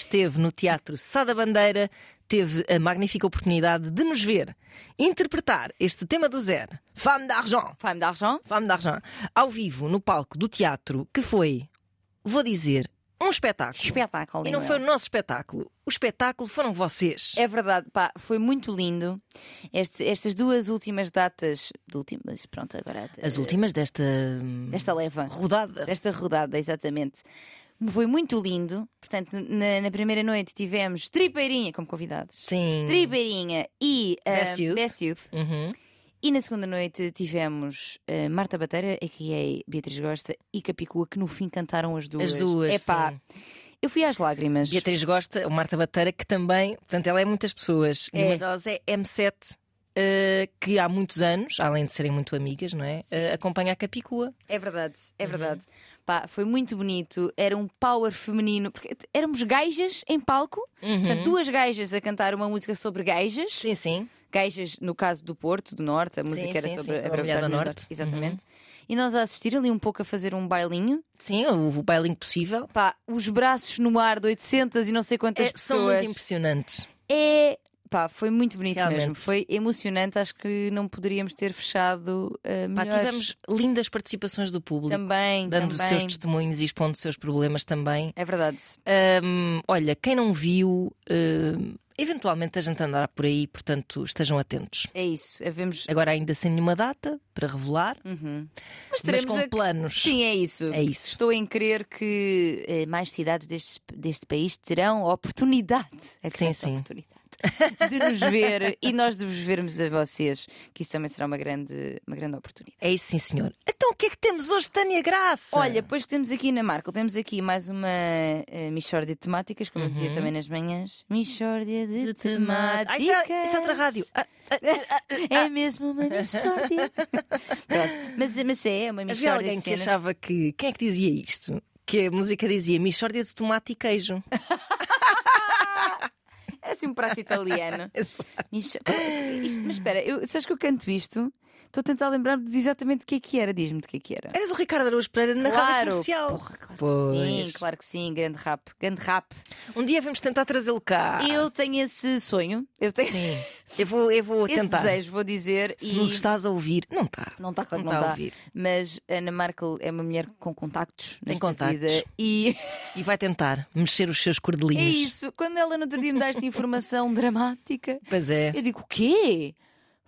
esteve no Teatro Sá da Bandeira, teve a magnífica oportunidade de nos ver interpretar este tema do Zero, Femme d'Argent, Femme d'Argent. Femme d'Argent, ao vivo no palco do teatro, que foi, vou dizer, um espetáculo. Espetáculo. E não foi o nosso espetáculo. O espetáculo foram vocês. É verdade, pá, foi muito lindo. Este- estas duas últimas datas. De últimas, pronto, agora. As últimas desta, Desta leva. rodada. Desta rodada, exatamente. Foi muito lindo. Portanto, na, na primeira noite tivemos Tripeirinha como convidados. Sim. Tripeirinha e ah, Best Youth. Best Youth. Uhum. E na segunda noite tivemos ah, Marta Bateira, a.k.a. Beatriz Gosta, e Capicua, que no fim cantaram as duas. As duas, Epá, sim. eu fui às lágrimas. Beatriz gosta, o Marta Bateira, que também, portanto, ela é muitas pessoas. E É. uma delas é M7, eh, que há muitos anos, além de serem muito amigas, não é? Eh, acompanha a Capicua. É verdade, é Uhum. Pá, foi muito bonito. Era um power feminino, porque éramos gajas em palco, portanto, duas gajas a cantar uma música sobre gajas. Sim, sim. Gajas, no caso do Porto, do Norte, a música Sim, era sim, sobre sim, sobre a a mulher do Norte. Uhum. Exatamente. E nós a assistir ali um pouco a fazer um bailinho. Sim, o, bailinho possível. Pá, os braços no ar de 800 e não sei quantas É, são muito pessoas. impressionantes. É. Pá, foi muito bonito Realmente. mesmo. Foi emocionante. Acho que não poderíamos ter fechado uh, Pá, tivemos lindas participações do público, também, dando os também. seus testemunhos e expondo os seus problemas também. É verdade. Hum, olha, quem não viu, eventualmente a gente andará por aí, portanto estejam atentos. É isso. Havemos. Agora ainda sem nenhuma data para revelar, Uhum. Mas mas teremos com a- planos. Sim, é isso. É isso. Estou em crer que eh, mais cidades deste, deste país terão oportunidade, a Sim, sim. oportunidade de nos ver e nós de vos vermos a vocês, que isso também será uma grande, uma grande oportunidade. É isso, sim, senhor. Então o que é que temos hoje, Tânia Graça? Olha, pois que temos aqui na Marco, temos aqui mais uma uh, Michórdia de temáticas, como eu dizia também nas manhãs. Michórdia de, Uhum. De temáticas. Ah, isso, é, isso é outra rádio. Ah, É mesmo uma Michórdia. Pronto, mas, mas é uma havia Michórdia alguém de que achava que. Quem é que dizia isto? Que a música dizia Michórdia de tomate e queijo. Um prato italiano. Exato. Isto- mas espera, eu, sabes que eu canto isto? Estou a tentar lembrar-me de exatamente o que é que era. Diz-me de que é que era. Era do Ricardo Araújo Pereira na rádio Claro, comercial. porra, claro que Pois. sim, claro que sim, grande rap, grande rap. Um dia vamos tentar trazê-lo cá. Eu tenho esse sonho, eu tenho Sim. Eu vou, eu vou esse tentar. desejo, vou dizer. Se e... nos estás a ouvir, não está. Não está claro, Não não está a está. ouvir. Mas Ana Markel é uma mulher com contactos. Tem contactos. vida. E E vai tentar mexer os seus é cordelinhos. isso. Quando ela no outro dia me dá esta informação dramática, Pois é. eu digo: o quê?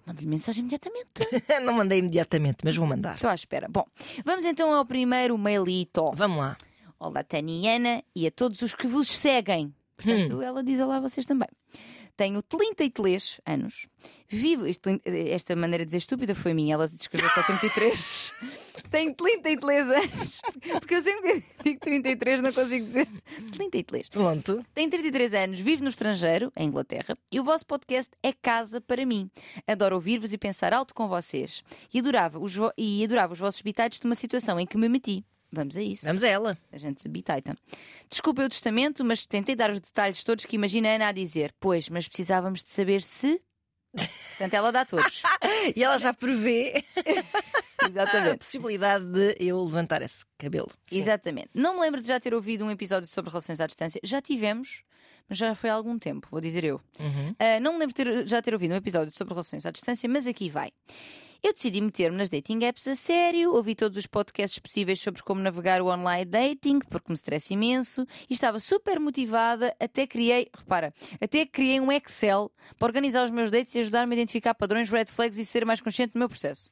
Manda-lhe mensagem imediatamente. não mandei imediatamente, mas vou mandar. Estou à espera. Bom, vamos então ao primeiro mailito. Vamos lá. Olá, Tânia e Ana, e a todos os que vos seguem. Portanto, Hum. ela diz olá a vocês também. Tenho 33 anos. Vivo. isto- esta maneira de dizer estúpida foi minha, ela descreveu só 33. Tenho 33 anos. Porque eu sempre digo 33, não consigo dizer 33. Pronto. Tenho 33 anos, vivo no estrangeiro, em Inglaterra, e o vosso podcast é casa para mim. Adoro ouvir-vos e pensar alto com vocês. E adorava os, e adorava os vossos bitites de uma situação em que me meti. Vamos a isso. Vamos a ela. A gente se bitaita. Desculpa o testamento, mas tentei dar os detalhes todos que imagina a Ana a dizer. Pois, mas precisávamos de saber se. Portanto, ela dá todos. E ela já prevê a Exatamente. possibilidade de eu levantar esse cabelo. Sim. Exatamente. Não me lembro de já ter ouvido um episódio sobre relações à distância. Já tivemos, mas já foi há algum tempo, vou dizer eu. Uhum. Ah, não me lembro de ter- já ter ouvido um episódio sobre relações à distância, mas aqui vai. Eu decidi meter-me nas dating apps a sério, ouvi todos os podcasts possíveis sobre como navegar o online dating, porque me estressa imenso, e estava super motivada, até criei, repara, até criei um Excel para organizar os meus dates e ajudar-me a identificar padrões, red flags e ser mais consciente do meu processo.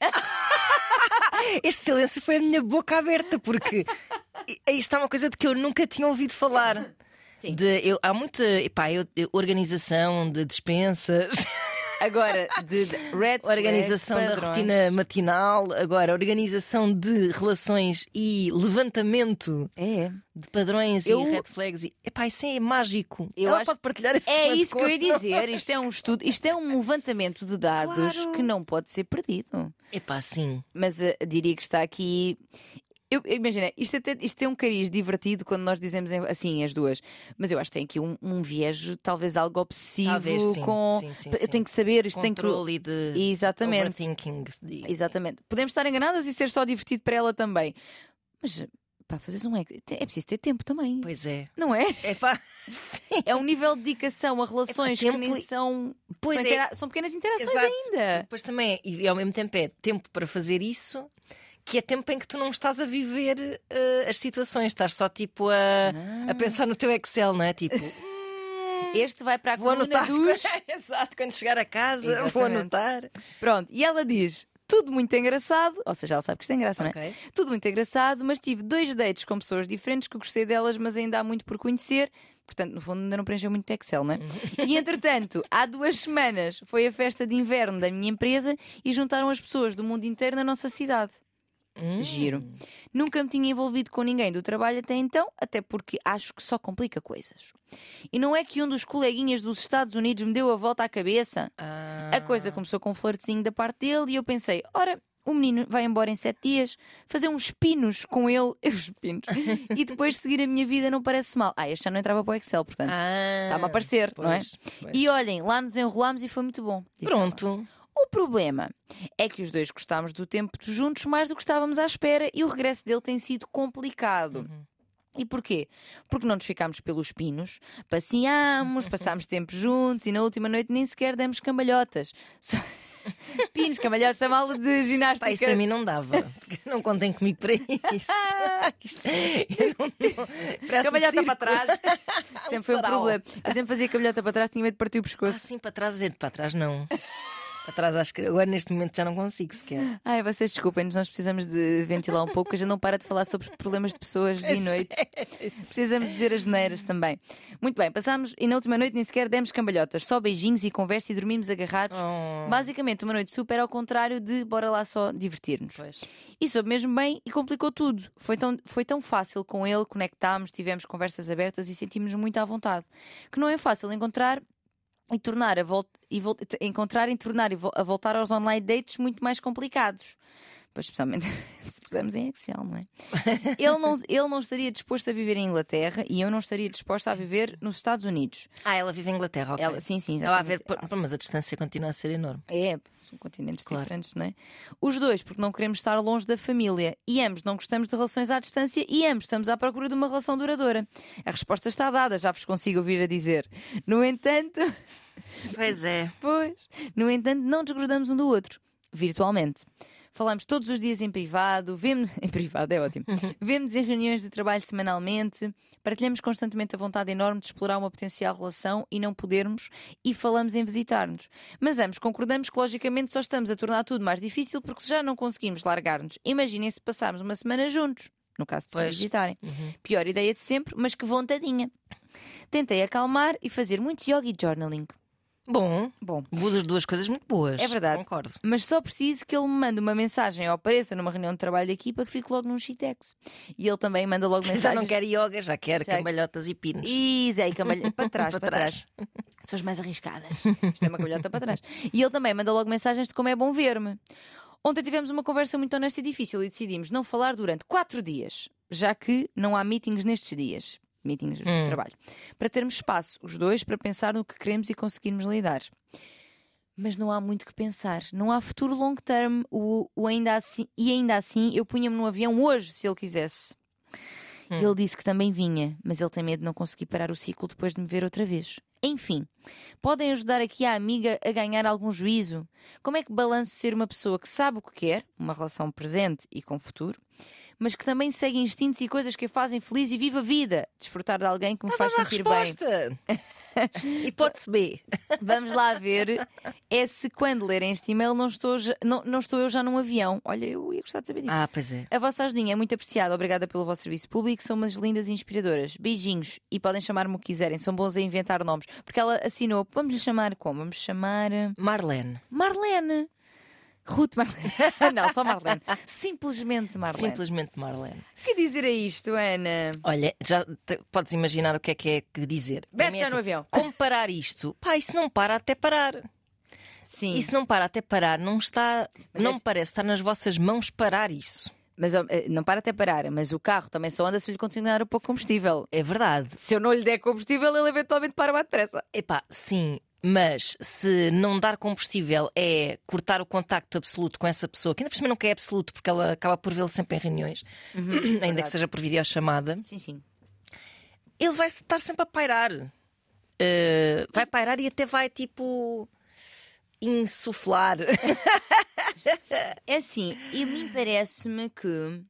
Este silêncio foi a minha boca aberta, porque aí está uma coisa de que eu nunca tinha ouvido falar. Sim. De, eu, há muita epá, eu- organização de dispensas, Agora, de red flags, organização da padrões. rotina matinal, agora organização de relações e levantamento É. de padrões Eu- e red flags. E, epá, isso é mágico. Eu Ela acho- pode partilhar esse É isso que eu ia dizer. Isto é um estudo, isto é um levantamento de dados Claro. que não pode ser perdido. Epá, sim. Mas eh, diria que está aqui. Eu, imagina, isto, até, isto tem um cariz divertido quando nós dizemos em- assim as duas, mas eu acho que tem aqui um, um viés, talvez algo obsessivo Talvez, sim. com. Sim, sim, eu tenho que saber, isto tem que. Controle de Exatamente. overthinking. Exatamente. Podemos estar enganadas e ser só divertido para ela também. Mas Pá, fazes um. É preciso ter tempo também. Pois é. Não é? É pá, sim. É um nível de dedicação a relações tempo que nem são. Pois são, é. intera- são pequenas interações Exato. ainda. Depois também, é- e ao mesmo tempo é tempo para fazer isso, que é tempo em que tu não estás a viver eh, as situações, estás só tipo a, Ah. a pensar no teu Excel, não é? Tipo, Este vai para a vou anotar. dos. Exato, quando chegar a casa, vou Exatamente. anotar. Pronto, e ela diz. Tudo muito engraçado, ou seja, ela sabe que isto é engraçado, não é? Tudo muito engraçado, mas tive dois dates com pessoas diferentes que gostei delas, mas ainda há muito por conhecer. Portanto, no fundo, ainda não preencheu muito Excel, não é? E entretanto, há duas semanas foi a festa de inverno da minha empresa e juntaram as pessoas do mundo inteiro na nossa cidade. Hum. Giro. Nunca me tinha envolvido com ninguém do trabalho até então, até porque acho que só complica coisas. E não é que um dos coleguinhas dos Estados Unidos me deu a volta à cabeça. Ah. A coisa começou com um flertezinho da parte dele e eu pensei: ora, o menino vai embora em sete dias, fazer uns pinos com ele, os pinos, e depois seguir a minha vida não parece mal. Ah, este já não entrava para o Excel, portanto. Ah, Está-me a aparecer, não é? pois, pois. E olhem, lá nos enrolámos e foi muito bom. disse ela. O problema é que os dois gostámos do tempo juntos mais do que estávamos à espera e o regresso dele tem sido complicado. Uhum. E porquê? Porque não nos ficámos pelos pinos, passeámos, passámos tempo juntos e na última noite nem sequer demos cambalhotas. Só- Pinos, cambalhotas, está mal de ginástica. Pá, isso para mim não dava. porque Não contem comigo para isso. Isto- eu não, um Cambalhota circo. para trás. sempre foi um sarau. problema. Eu sempre fazia cambalhota para trás, tinha medo de partir o Ah, pescoço. sim, para trás, dizer para trás não. Para trás acho que agora neste momento já não consigo sequer. Ai, vocês desculpem-nos, nós precisamos de ventilar um pouco, a gente não para de falar sobre problemas de pessoas dia e noite. Precisamos dizer as neiras também. Muito bem, passámos e na última noite nem sequer demos cambalhotas, só beijinhos e conversa e dormimos agarrados. Oh, Basicamente, uma noite super ao contrário de bora lá só divertir-nos. pois. E soube mesmo bem e complicou tudo. Foi tão, foi tão fácil com ele, conectámos, tivemos conversas abertas e sentimos-nos muito à vontade. Que não é fácil encontrar e tornar a vol e vol encontrar e tornar e vo- a voltar aos online dates muito mais complicados. Pois, especialmente se pusermos em Excel, não é? Ele não, ele não estaria disposto a viver em Inglaterra e eu não estaria disposta a viver nos Estados Unidos. Ah, ela vive em Inglaterra, ok. Ela, sim, sim, Estava a ver, pô, mas a distância continua a ser enorme. É, são continentes Claro. diferentes, não é? Os dois, porque não queremos estar longe da família. E ambos não gostamos de relações à distância e ambos estamos à procura de uma relação duradoura. A resposta está dada, já vos consigo ouvir a dizer. No entanto, Pois é. pois, no entanto, não desgrudamos um do outro, virtualmente. Falamos todos os dias em privado, vemos em privado, é ótimo. Vemos em reuniões de trabalho semanalmente, partilhamos constantemente a vontade enorme de explorar uma potencial relação e não podermos, e falamos em visitar-nos. Mas ambos concordamos que logicamente só estamos a tornar tudo mais difícil porque já não conseguimos largar-nos, imaginem se passarmos uma semana juntos, no caso de se Pois. visitarem. Uhum. Pior ideia de sempre, mas que vontadinha. Tentei acalmar e fazer muito yoga e journaling. Bom, Bom, duas, duas coisas muito boas. É verdade. Concordo. mas só preciso que ele me mande uma mensagem ou apareça numa reunião de trabalho de equipa que fique logo num shitex. E ele também manda logo Já mensagem. não quer yoga, já quer Já- cambalhotas e pinos. Zé, e cambalha... para trás, para, Para trás. São as mais arriscadas. Isto é uma cambalhota para trás. E ele também manda logo mensagens de como é bom ver-me. Ontem tivemos uma conversa muito honesta e difícil e decidimos não falar durante quatro dias, já que não há meetings nestes dias. Meetings de Hum. trabalho. Para termos espaço, os dois, para pensar no que queremos e conseguirmos lidar. Mas não há muito que pensar. Não há futuro long term. O, o ainda assim, e ainda assim, eu punha-me no avião hoje, se ele quisesse. Hum. Ele disse que também vinha, mas ele tem medo de não conseguir parar o ciclo depois de me ver outra vez. Enfim, podem ajudar aqui a amiga a ganhar algum juízo? Como é que balanço ser uma pessoa que sabe o que quer, uma relação presente e com futuro, mas que também segue instintos e coisas que a fazem feliz e viva a vida? Desfrutar de alguém que me faz Dá a sentir bem. resposta. Hipótese B. Vamos lá ver é se quando lerem este e-mail não estou, já- não, não estou eu já num avião. Olha, eu ia gostar de saber disso. Ah, pois é. A vossa ajudinha é muito apreciada. Obrigada pelo vosso serviço público. São umas lindas e inspiradoras. Beijinhos. E podem chamar-me o que quiserem. São bons a inventar nomes. Porque ela assinou. Vamos lhe chamar como? Vamos chamar. eh, Marlene. Marlene. Ruth Marlene. Não, só Marlene. Simplesmente Marlene. Simplesmente Marlene. O que dizer a isto, Ana? Olha, já te- podes imaginar o que é que é que dizer. Bete mim é já assim, no avião. Comparar isto, pá, isso não para até parar. Sim. Isso não para até parar. Não está, Mas não esse- me parece estar nas vossas mãos parar isso. Mas eh, não para até parar. Mas o carro também só anda se lhe continuar a pouco combustível. É verdade. Se eu não lhe der combustível, ele eventualmente para mais depressa. Epá, sim, Mas se não dar combustível é cortar o contacto absoluto com essa pessoa, que ainda por cima nunca é absoluto, porque ela acaba por vê-lo sempre em reuniões, ainda que verdade. seja por videochamada, Sim, sim. ele vai estar sempre a pairar. Uh, vai pairar e até vai tipo insuflar. É assim, e a mim parece-me que,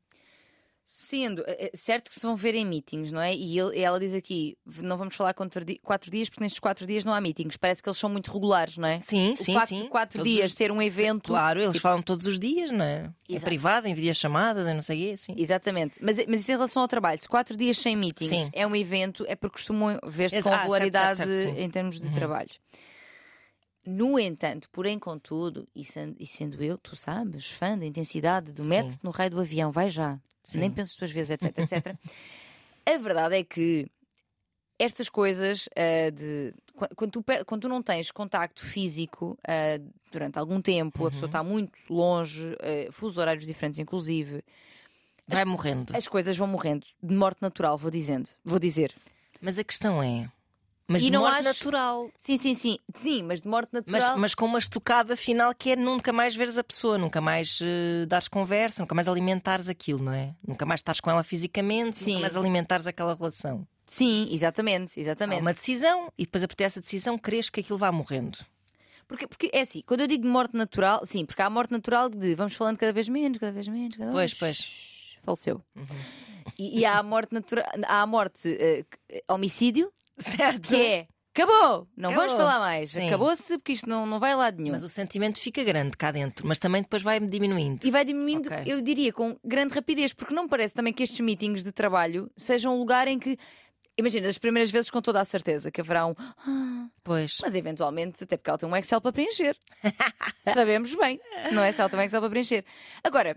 sendo é, é certo que se vão ver em meetings, não é? E ele- ela diz aqui: não vamos falar quatro, di- quatro dias, porque nestes quatro dias não há meetings. Parece que eles são muito regulares, não é? Sim, O sim, facto sim. de quatro Todos dias os- ser um evento, Claro, eles tipo- falam todos os dias, não é? Exato. privado, em videochamadas, em não sei o quê, sim. Exatamente. Mas, mas isso em relação ao trabalho, se quatro dias sem meetings Sim. é um evento, é porque costumam ver-se com ah, certo, regularidade certo, certo. Uhum. em termos de trabalho. No entanto, porém, contudo, e sendo, e sendo eu, tu sabes, fã da intensidade do mete no raio do avião, vai já, Sim. nem penses duas vezes, etc, etc. a verdade é que estas coisas ah, de qu- quando tu, quando tu não tens contacto físico ah, durante algum tempo, a pessoa Uhum. está muito longe, uh, fusos horários diferentes, inclusive, Vai morrendo. as coisas vão morrendo de morte natural, vou dizendo, vou dizer. Mas a questão é. Mas E de não morte acho- natural. Sim, sim, sim, sim, mas de morte Mas, natural. mas com uma estocada final que é nunca mais veres a pessoa, nunca mais eh, dares conversa, nunca mais alimentares aquilo, não é? Nunca mais estás com ela fisicamente, Sim. nunca mais alimentares aquela relação. Sim, exatamente, Há exatamente. uma decisão e depois a partir dessa decisão queres que aquilo vá morrendo. Porque, porque é assim, quando eu digo de morte natural, sim, porque há a morte natural de vamos falando cada vez menos, cada vez menos, cada Pois, vez pois. faleceu. E, e há a morte natural, há a morte que- homicídio, Certo. que é acabou, não vamos Acabou. falar mais, Sim. acabou-se porque isto não, não vai a lado nenhum. Mas o sentimento fica grande cá dentro, mas também depois vai diminuindo. E vai diminuindo, Ok. eu diria, com grande rapidez, porque não parece também que estes meetings de trabalho sejam um lugar em que. Imagina, as primeiras vezes com toda a certeza que haverá um. "Ah", Pois. mas eventualmente, até porque ela tem um Excel para preencher. Sabemos bem, não é? Se ela tem um Excel para preencher. Agora,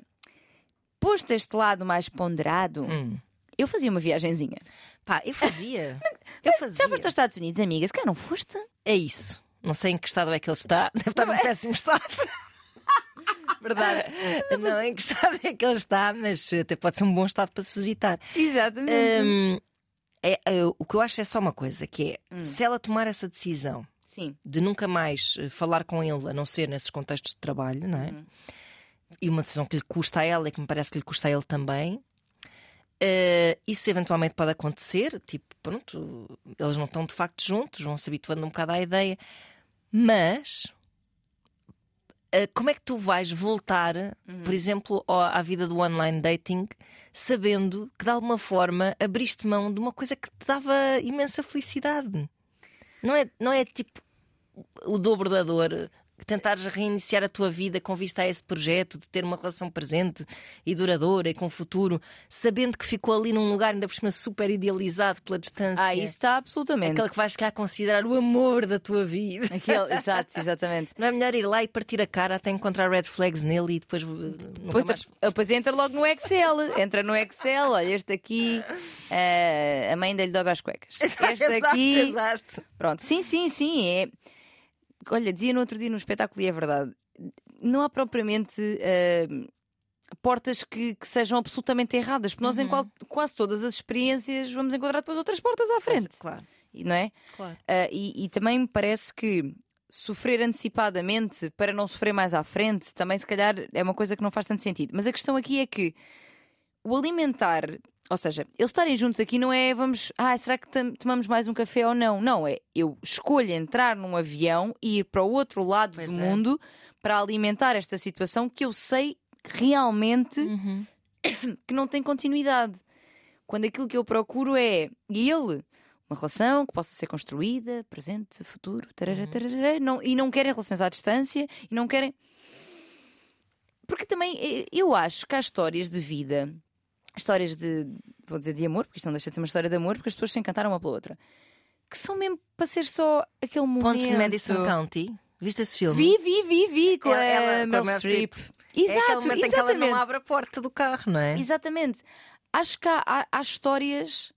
posto este lado mais ponderado, Hum. eu fazia uma viagenzinha. Pá, eu fazia. Eu fazia. Já foste aos Estados Unidos, amiga? Se cá não foste? É isso. Não sei em que estado é que ele está. Deve estar num péssimo estado. Verdade. Não, em que estado é que ele está, mas até pode ser um bom estado para se visitar. Exatamente. Hum, é, é, o que eu acho é só uma coisa, que é Hum. se ela tomar essa decisão Sim. de nunca mais eh, falar com ele, a não ser nesses contextos de trabalho, não é? Uhum. E uma decisão que lhe custa a ela e que me parece que lhe custa a ele também. Eh, isso eventualmente pode acontecer, tipo, pronto, eles não estão de facto juntos, vão se habituando um bocado à ideia, mas eh, como é que tu vais voltar, por exemplo, ao- à vida do online dating, sabendo que de alguma forma abriste mão de uma coisa que te dava imensa felicidade? Não é, não é tipo o dobro da dor. Tentares reiniciar a tua vida com vista a esse projeto de ter uma relação presente e duradoura e com futuro, sabendo que ficou ali num lugar ainda por cima super idealizado pela distância. Ah, isso está absolutamente. Aquele que vais cá considerar o amor da tua vida. Aquele, exato, exatamente. Não é melhor ir lá e partir a cara até encontrar red flags nele e depois. uh, nunca Depois, mais... depois entra logo no Excel. Entra no Excel, olha, este aqui, eh, a mãe ainda lhe dobra as cuecas. Este Exato, aqui. exato. Pronto, sim, sim, sim. É... Olha, dizia no outro dia no espetáculo, e é verdade, não há propriamente eh, portas que, que sejam absolutamente erradas, porque nós em qual- quase todas as experiências vamos encontrar depois outras portas à frente, Claro, não é? claro. Ah, e, e também me parece que sofrer antecipadamente para não sofrer mais à frente também, se calhar, é uma coisa que não faz tanto sentido. Mas a questão aqui é que o alimentar, ou seja, eles estarem juntos aqui não é vamos, ah, será que tomamos mais um café ou não? Não, é eu escolho entrar num avião e ir para o outro lado Pois do é. mundo para alimentar esta situação que eu sei realmente Uhum. que não tem continuidade. Quando aquilo que eu procuro é ele, uma relação que possa ser construída, presente, futuro, tarará, Uhum. tarará, não, e não querem relações à distância e não querem. Porque também eh, eu acho que há histórias de vida, histórias de, vou dizer de amor, porque isto não deixa de ser uma história de amor, porque as pessoas se encantaram uma pela outra, que são mesmo para ser só aquele momento. Pontos de Madison County. Viste esse filme? Vi, vi, vi, vi com Ela- a Meryl Streep. Streep. Exato, é aquele momento em que ela exatamente. não abre a porta do carro, não é? Exatamente. Acho que há, há- há histórias.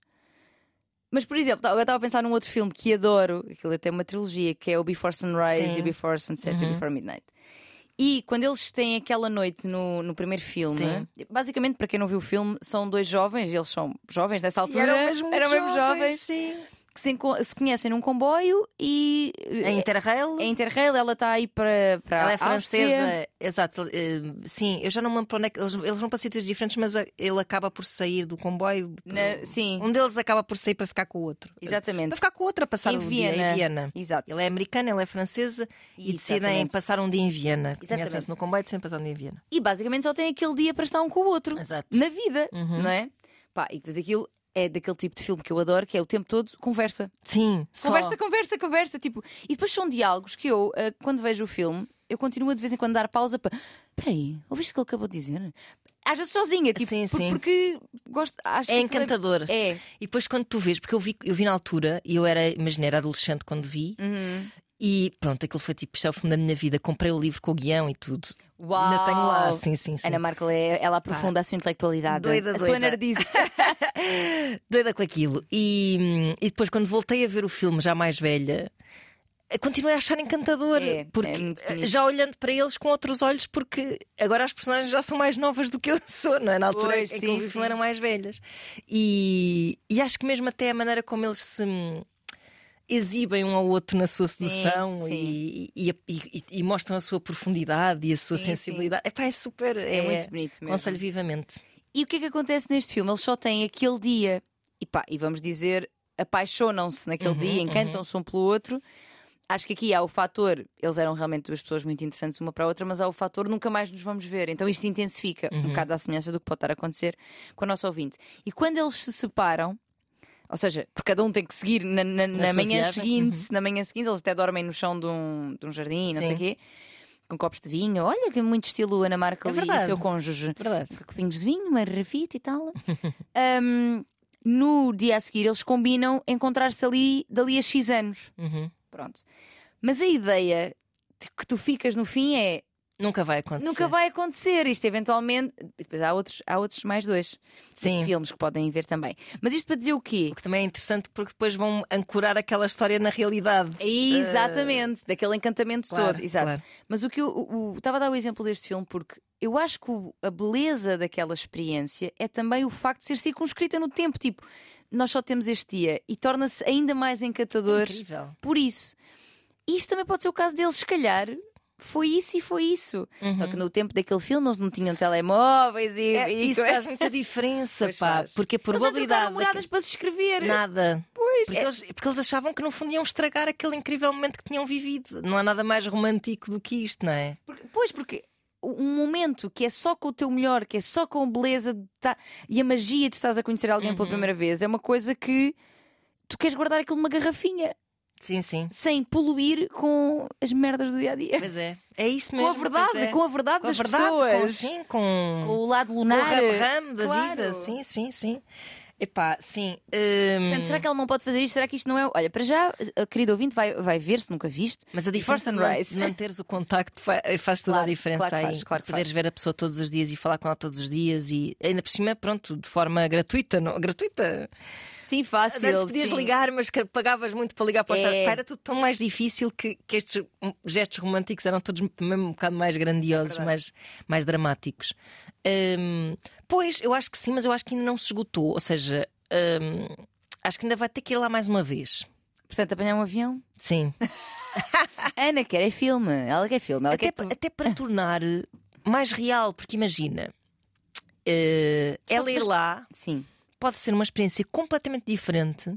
Mas, por exemplo, agora estava a pensar num outro filme que adoro, aquilo até é uma trilogia, que é o Before Sunrise Sim. e Before Sunset e Uhum. o Before Midnight. E quando eles têm aquela noite no, no primeiro filme, Sim. basicamente, para quem não viu o filme, são dois jovens, eles são jovens dessa E altura, eram mesmo, eram mesmo jovens, sim. Que se, se conhecem num comboio e A Interrail. é Interrail, ela está aí para, para Ela é a Áustria. francesa, exato. eh, sim, eu já não me lembro para onde é que eles, eles vão para sítios diferentes, mas a- ele acaba por sair do comboio. Na- sim, Um deles acaba por sair para ficar com o outro. exatamente. Para ficar com o outro a passar Em um dia Viena. em Viena. Exato. Ele é americano, ela é francesa e decidem Exatamente. passar um dia em Viena. Conhecem-se no comboio e decidem passar um dia em Viena. E basicamente só tem aquele dia para estar um com o outro. Exato. Na vida, Uhum. não é? Pá, e depois aquilo é daquele tipo de filme que eu adoro, que é o tempo todo conversa. Sim, só. Conversa, conversa, conversa. Tipo... E depois são diálogos que eu, ah, quando vejo o filme, eu continuo a de vez em quando dar pausa para. Peraí, ouviste o que ele acabou de dizer? Às vezes sozinha, tipo, Sim, sim. porque gosto. Acho É que encantador. É. E depois quando tu vês, porque eu vi, eu vi na altura, e eu era, imagina, era adolescente quando vi, Uhum. E pronto, aquilo foi tipo, isto é o filme da minha vida. Comprei o livro com o guião e tudo. Uau! Ainda tenho lá, sim, sim, sim. Ana Markel, é, ela aprofunda a sua intelectualidade, Doida, a sua nerdice. Doida com aquilo. E, e depois, quando voltei a ver o filme, já mais velha, continuei a achar encantador. É, porque é bonito. eh, já olhando para eles com outros olhos, porque agora as personagens já são mais novas do que eu sou, não é? Na altura Pois, em que sim, eu vi o filme sim. eram mais velhas. E, e acho que mesmo até a maneira como eles se. Exibem um ao outro na sua sedução sim. E, e, e- e mostram a sua profundidade e a sua Sim, sim. sensibilidade. Epá, é super. É, muito bonito mesmo. Aconselho vivamente. E o que é que acontece neste filme? Eles só têm aquele dia e pá, e vamos dizer, apaixonam-se naquele Uhum, dia, uhum. encantam-se um pelo outro. Acho que aqui há o fator, eles eram realmente duas pessoas muito interessantes uma para a outra, mas há o fator nunca mais nos vamos ver. Então isto intensifica um Uhum. bocado a semelhança do que pode estar a acontecer com a nossa ouvinte. E quando eles se separam, ou seja, porque cada um tem que seguir na, na- na manhã viagem, seguinte, uhum. na manhã seguinte, eles até dormem no chão de um, de um jardim, não sei Sim. o quê, com copos de vinho. Olha que muito estilo Ana Markel É e o verdade. seu cônjuge Verdade. com copinhos de vinho, uma rafita e tal. Ahm, no dia a seguir, eles combinam encontrar-se ali dali a X anos. Uhum. Pronto. Mas a ideia de que tu ficas no fim é Nunca vai acontecer. nunca vai acontecer. Isto eventualmente. Depois há outros, há outros mais dois Sim. filmes que podem ver também. Mas isto para dizer o quê? O que também é interessante porque depois vão ancorar aquela história na realidade. Exatamente, daquele encantamento Claro, todo. Exato. claro. Mas o que eu o- o- estava a dar o exemplo deste filme porque eu acho que o- a beleza daquela experiência é também o facto de ser circunscrita no tempo. Tipo, nós só temos este dia e torna-se ainda mais encantador Incrível. por isso. Isto também pode ser o caso deles, se calhar. Foi isso e foi isso. Só que no tempo daquele filme eles não tinham telemóveis e. Uhum. É, e isso faz muita diferença, Pois pá. faz. Porque a Eles não probabilidade. trocaram moradas para se escrever. Nada. Pois, Porque, é- eles, porque eles achavam que no fundo iam estragar aquele incrível momento que tinham vivido. Não há nada mais romântico do que isto, não é? Porque- pois, porque um momento que é só com o teu melhor, que é só com a beleza de tá- e a magia de estás a conhecer alguém pela Uhum. primeira vez, é uma coisa que tu queres guardar aquilo numa garrafinha Sim, sim. sem poluir com as merdas do dia a dia. Pois é. É isso Com mesmo. a verdade, é. com a verdade Com a das verdade, com, pessoas. sim, com, Com o lado com o lunar. ram-ram da Claro. vida. Sim, sim, sim. Epá, sim. hum, Portanto, será que ela não pode fazer isto? Será que isto não é. Olha, para já, a querida ouvinte vai, vai ver se nunca viste. Mas a diferença de não- sunrise. de manteres o contacto fa- faz toda Claro, a diferença claro que aí. faz, claro que Poderes ver a pessoa todos os dias e falar com ela todos os dias e ainda por cima, pronto, de forma gratuita. Não, gratuita. Sim, fácil. Antes podias sim. ligar, mas pagavas muito para ligar para o É. Era tudo tão mais difícil que, que estes hum, gestos românticos eram todos também um bocado mais grandiosos, É mais, mais dramáticos. Hum, pois, eu acho que sim, mas eu acho que ainda não se esgotou. Ou seja, hum, acho que ainda vai ter que ir lá mais uma vez. Portanto, apanhar um avião. Sim. Ana quer é filme. Ela quer filme. Ela até, quer tu- até para tornar mais real, porque imagina, eh, ela ir lá Sim. pode ser uma experiência completamente diferente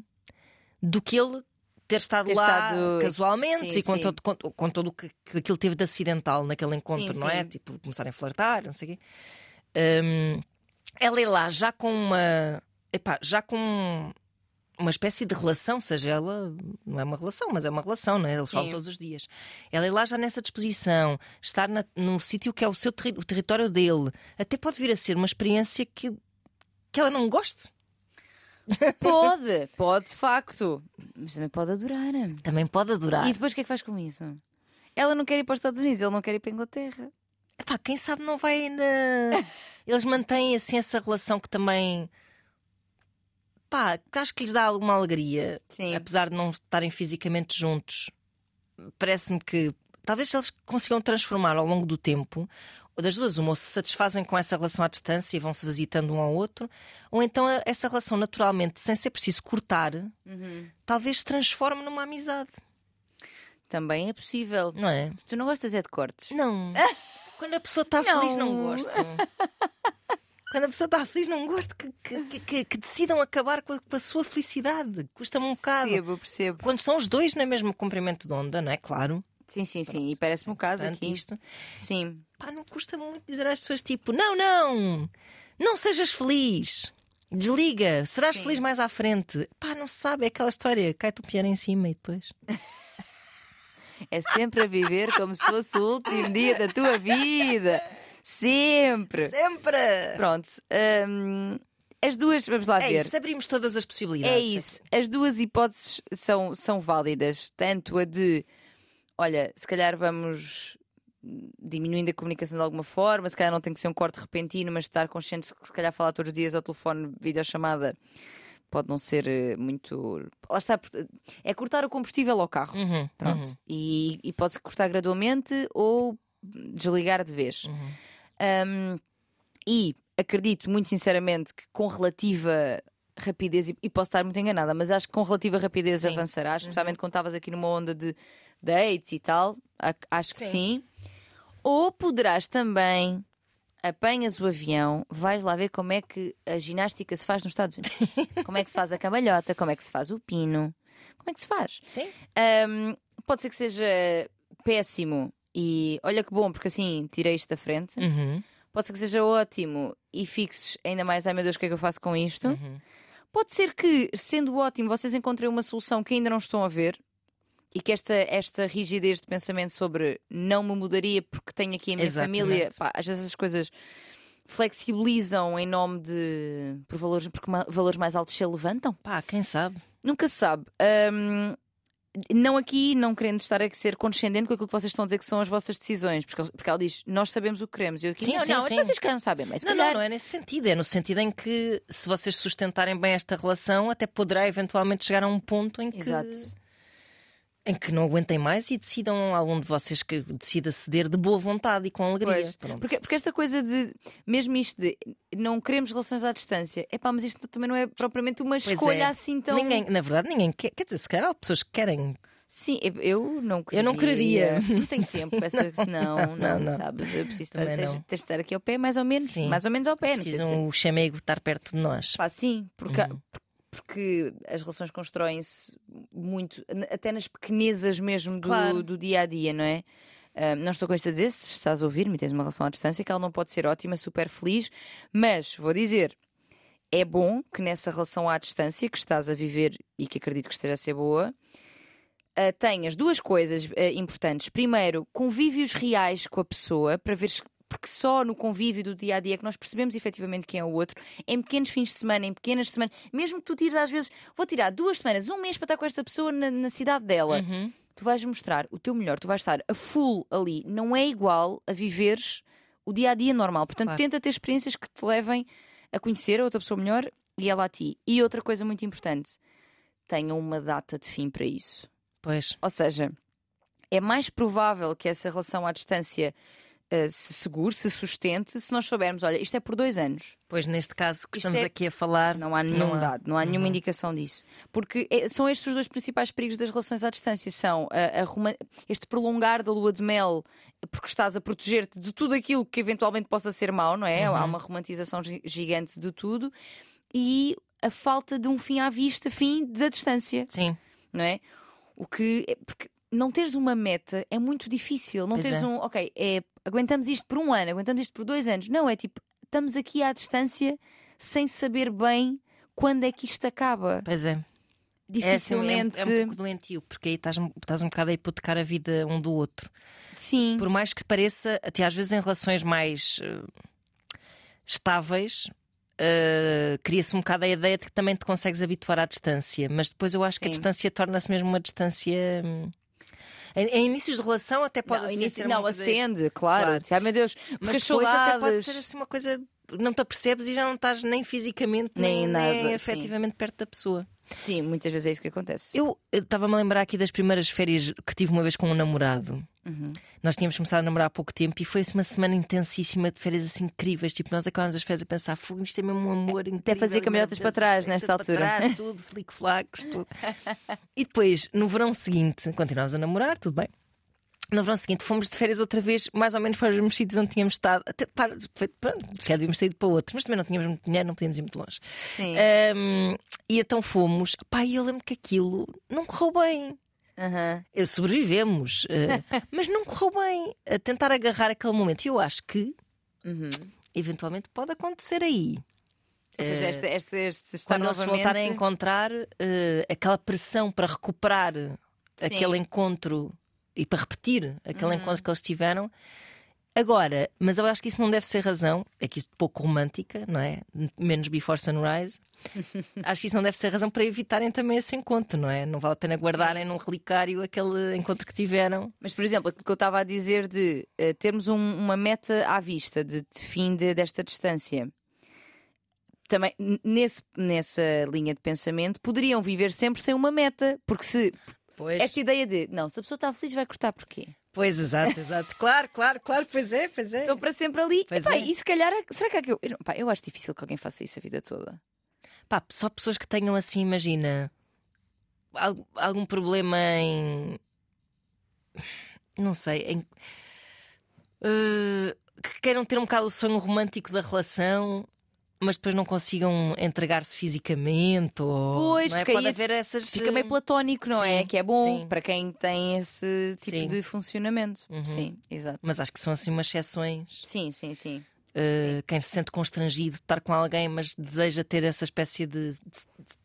do que ele ter estado Ter lá estado- casualmente sim, e com, sim. todo, com, com tudo o que, que aquilo teve de acidental naquele encontro, Sim, não é? Tipo, começarem a flertar, não sei o quê. Hum, ela ir lá já com uma. epá, já com uma espécie de relação, seja ela, não é uma relação, mas é uma relação, não é? Eles falam todos os dias. Ela ir lá já nessa disposição, estar na, num sítio que é o seu terri- o território dele, até pode vir a ser uma experiência que, que ela não goste. Pode, pode de facto. Mas também pode adorar. Também pode adorar. E depois o que é que faz com isso? Ela não quer ir para os Estados Unidos, ele não quer ir para a Inglaterra. Epá, quem sabe não vai ainda. Eles mantêm assim essa relação que também. Pá, acho que lhes dá alguma alegria. Sim. Apesar de não estarem fisicamente juntos. Parece-me que talvez eles consigam transformar ao longo do tempo ou das duas, uma, ou se satisfazem com essa relação à distância e vão se visitando um ao outro, ou então a- essa relação naturalmente, sem ser preciso cortar, Uhum. talvez se transforme numa amizade, Também é possível. não é? Tu não gostas é de cortes? Não. Quando a pessoa está Não. feliz, não gosto. Quando a pessoa está feliz, não gosto que, que- que- que- decidam acabar com a, com a sua felicidade. Custa-me um bocado. Percebo, percebo. Quando estão os dois no mesmo comprimento de onda, não é? Claro. Sim, sim, sim. E parece-me o caso Portanto, aqui. isto. Sim. Pá, não custa muito dizer às pessoas tipo: não, não, não sejas feliz. Desliga, serás Sim. feliz mais à frente. Pá, não se sabe, é aquela história, cai-te o piano em cima e depois. É sempre a viver como se fosse o último dia da tua vida. Sempre. Sempre! Pronto. hum, as duas, vamos lá É ver. isso, abrimos todas as possibilidades. É isso. As duas hipóteses são, são válidas. Tanto a de, olha, se calhar vamos diminuindo a comunicação de alguma forma, se calhar não tem que ser um corte repentino, mas estar conscientes que se calhar falar todos os dias ao telefone, videochamada, pode não ser eh, muito. Lá está, é cortar o combustível ao carro. Uhum, Pronto. uhum, E, e pode-se cortar gradualmente ou desligar de vez. uhum. Um, e acredito muito sinceramente que com relativa rapidez, e, e posso estar muito enganada, mas acho que com relativa rapidez Sim. Uhum. avançarás, especialmente quando estavas aqui numa onda de dates e tal, acho que Sim. sim. Ou poderás também. Apanhas o avião, vais lá ver como é que a ginástica se faz nos Estados Unidos. como é que se faz a cambalhota, como é que se faz o pino, como é que se faz. Sim. Um, pode ser que seja péssimo e olha que bom, porque assim tirei isto da frente. Uhum, Pode ser que seja ótimo e fixes ainda mais, ai meu Deus, o que é que eu faço com isto? uhum. Pode ser que, sendo ótimo, vocês encontrem uma solução que ainda não estão a ver e que esta, esta rigidez de pensamento sobre não me mudaria porque tenho aqui a minha Exatamente. família, pá, às vezes as coisas flexibilizam em nome de por valores, porque valores mais altos se levantam. Pá, quem sabe? Nunca se sabe. Hum, não aqui, não querendo estar a ser condescendente com aquilo que vocês estão a dizer que são as vossas decisões, porque, porque ela diz, nós sabemos o que queremos. E eu aqui, Sim, não, sim, não, sim. vocês que não sabem, mas Não, calhar- não, não é nesse sentido. É no sentido em que, se vocês sustentarem bem esta relação, até poderá eventualmente chegar a um ponto em que, Exato. Em que não aguentem mais e decidam, algum de vocês que decida ceder de boa vontade e com alegria. Porque, porque esta coisa de, mesmo isto de não queremos relações à distância, é pá, mas isto também não é propriamente uma Pois escolha é. assim tão. Ninguém, na verdade, ninguém quer. Quer dizer, se calhar há pessoas que querem. Sim, eu- não queria. Eu não quereria. Não tenho tempo essa. Não, não, Não, não. sabes? Eu preciso estar, tens, de estar aqui ao pé, mais ou menos. Sim. Mais ou menos ao pé. Precisam o chamego estar perto de nós. Pá, sim, porque, Uhum. porque as relações constroem-se muito, até nas pequenezas mesmo do, Claro. do dia a dia, não é? Ah, não estou com isto a dizer, se estás a ouvir-me tens uma relação à distância, que ela não pode ser ótima, super feliz, mas vou dizer, é bom que nessa relação à distância que estás a viver e que acredito que esteja a ser boa, ah, tenhas duas coisas ah, importantes. Primeiro, convívios reais com a pessoa para ver porque só no convívio do dia a dia que nós percebemos efetivamente quem é o outro, em pequenos fins de semana, em pequenas semanas, mesmo que tu tires às vezes, vou tirar duas semanas, um mês para estar com esta pessoa na, na cidade dela, Uhum. tu vais mostrar o teu melhor, tu vais estar a full ali, não é igual a viveres o dia a dia normal. Portanto, Claro. tenta ter experiências que te levem a conhecer a outra pessoa melhor e ela a ti. E outra coisa muito importante, tenham uma data de fim para isso. Pois. Ou seja, é mais provável que essa relação à distância eh, se segure, se sustente, se nós soubermos, olha, isto é por dois anos. Pois neste caso que Isto estamos é- aqui a falar. Não há nenhum há. dado, não há nenhuma Uhum. indicação disso. Porque é- são estes os dois principais perigos das relações à distância: são a- a roma- este prolongar da lua de mel, porque estás a proteger-te de tudo aquilo que eventualmente possa ser mau, não é? Uhum. Há uma romantização gi- gigante de tudo, e a falta de um fim à vista, fim da distância, Sim. não é? O que. é- Porque não teres uma meta é muito difícil. Não Pois teres é. um. Ok, é, aguentamos isto por um ano, aguentamos isto por dois anos. Não, é tipo, estamos aqui à distância sem saber bem quando é que isto acaba. Pois é. É, assim, é, Dificilmente. é um pouco doentio, porque aí estás, estás um bocado a hipotecar a vida um do outro. Sim. Por mais que pareça, até às vezes em relações mais eh, estáveis, eh, cria-se um bocado a ideia de que também te consegues habituar à distância, mas depois eu acho que a Sim. distância torna-se mesmo uma distância. Em, em inícios de relação até pode não, assim não acende, claro. Claro. Ai meu Deus, porque mas as depois até pode ser assim uma coisa não te apercebes e já não estás nem fisicamente Nem nem, nada, nem sim. efetivamente perto da pessoa. Sim, muitas vezes é isso que acontece. Eu estava-me a lembrar aqui das primeiras férias que tive uma vez com um namorado. Uhum. Nós tínhamos começado a namorar há pouco tempo e foi-se uma semana intensíssima de férias assim incríveis. Tipo, nós acabámos as férias a pensar, fogo, isto é mesmo um amor incrível. Até fazer cambalhotas para trás nesta para altura. Trás, tudo, flic-flacs, tudo. e depois, no verão seguinte, continuámos a namorar, tudo bem. No verão seguinte fomos de férias outra vez, mais ou menos para os mesmos sítios onde tínhamos estado. Até, para, foi, pronto, se calhar devíamos ter ido para outros, mas também não tínhamos muito dinheiro, não podíamos ir muito longe. Sim. Um, e então fomos. Pá, eu lembro que aquilo não correu bem. Eu sobrevivemos, eh, mas não correu bem a tentar agarrar aquele momento. E eu acho que Uhum. eventualmente pode acontecer aí. Ou seja, Eh, este, este, este estar Quando eles novamente... voltarem a encontrar eh, aquela pressão para recuperar Sim. aquele encontro e para repetir aquele Uhum. encontro que eles tiveram. Agora, mas eu acho que isso não deve ser razão, é que isto é pouco romântica, não é? Menos Before Sunrise. acho que isso não deve ser razão para evitarem também esse encontro, não é? Não vale a pena guardarem num relicário aquele encontro que tiveram. Mas, por exemplo, aquilo que eu estava a dizer de eh, termos um- uma meta à vista de, de fim de- desta distância. Também, nesse, nessa linha de pensamento, poderiam viver sempre sem uma meta. Porque se Pois, esta ideia de não, se a pessoa está feliz, vai cortar porquê? pois exato, exato. Claro, claro, claro, pois é, pois é. Estou para sempre ali. Pois Epá, é. E se calhar, será que há que eu. eu- pá, eu acho difícil que alguém faça isso a vida toda. Pá, só pessoas que tenham assim, imagina, al- algum problema em. Não sei, em. eh, que queiram ter um bocado o sonho romântico da relação, mas depois não consigam entregar-se fisicamente. Ou, Pois, não é? porque Pode aí haver essas. Fica meio platónico, não é? sim, Que é bom sim. para quem tem esse tipo Sim. de funcionamento. Uhum. Sim, exato. Mas acho que são assim umas exceções. Sim, sim, sim. Uh, quem se sente constrangido de estar com alguém, mas deseja ter essa espécie de, de-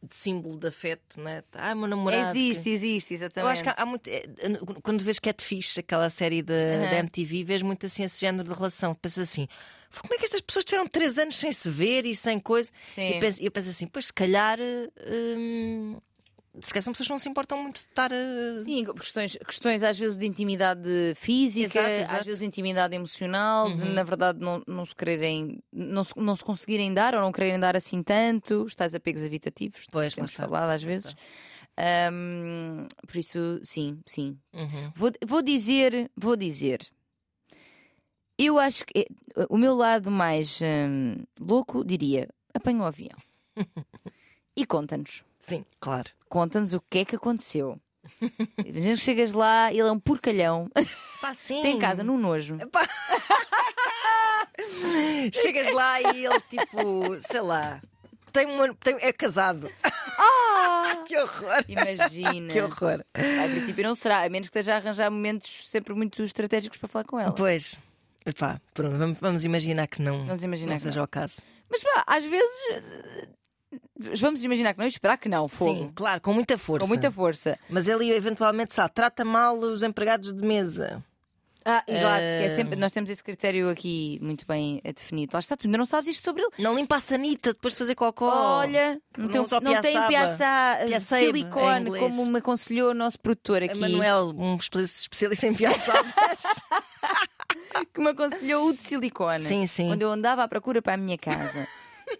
de símbolo de afeto, né? Ah, meu namorado. que- Existe, existe, exatamente. Eu acho que há, há muito. é, Quando vês Catfish, aquela série da da MTV, vês muito assim esse género de relação. Pensas assim. "Fô, Como é que estas pessoas tiveram três anos sem se ver e sem coisa? Sim. E penso, eu penso assim, pois se calhar. hum, se calhar são pessoas que não se importam muito de estar. a- Sim, questões, questões às vezes de intimidade física, Exato, exato. às vezes de intimidade emocional, de Uhum. na verdade não, não se quererem, não se, não se conseguirem dar ou não quererem dar assim tanto, os tais apegos evitativos, de Pois, temos está, falado às vezes. Ahm, por isso, sim, sim. Uhum. Vou, vou dizer, vou dizer. Eu acho que eh, o meu lado mais hum, louco diria: apanha o avião e conta-nos. Sim, claro. Conta-nos o que é que aconteceu. Imagina que chegas lá e ele é um porcalhão. Pá, sim. Tem em casa num nojo. Chegas lá e ele, tipo, sei lá, tem uma, tem- é casado. Ah! que horror! Imagina. Que horror! Em princípio não será, a menos que esteja a arranjar momentos sempre muito estratégicos para falar com ela. Pois, epá, pronto, vamos, vamos imaginar que não, Vamos imaginar não que seja não. o caso. Mas pá, às vezes vamos imaginar que não esperar que não, fogo. Sim, claro, com muita força. Com muita força. Mas ele eventualmente sabe, trata mal os empregados de mesa. Ah, exato, que é Eh, sempre, nós temos esse critério aqui muito bem definido. Lá está, tu ainda não sabes isto sobre ele. Não limpa a sanita depois de fazer cocó. Olha, não, não tem, usa o não tem Piaçabe, em silicone, como me aconselhou o nosso produtor aqui, Manuel, um espe- especialista em piaçabas. que me aconselhou o de silicone. sim, sim. Quando eu andava à procura para a minha casa.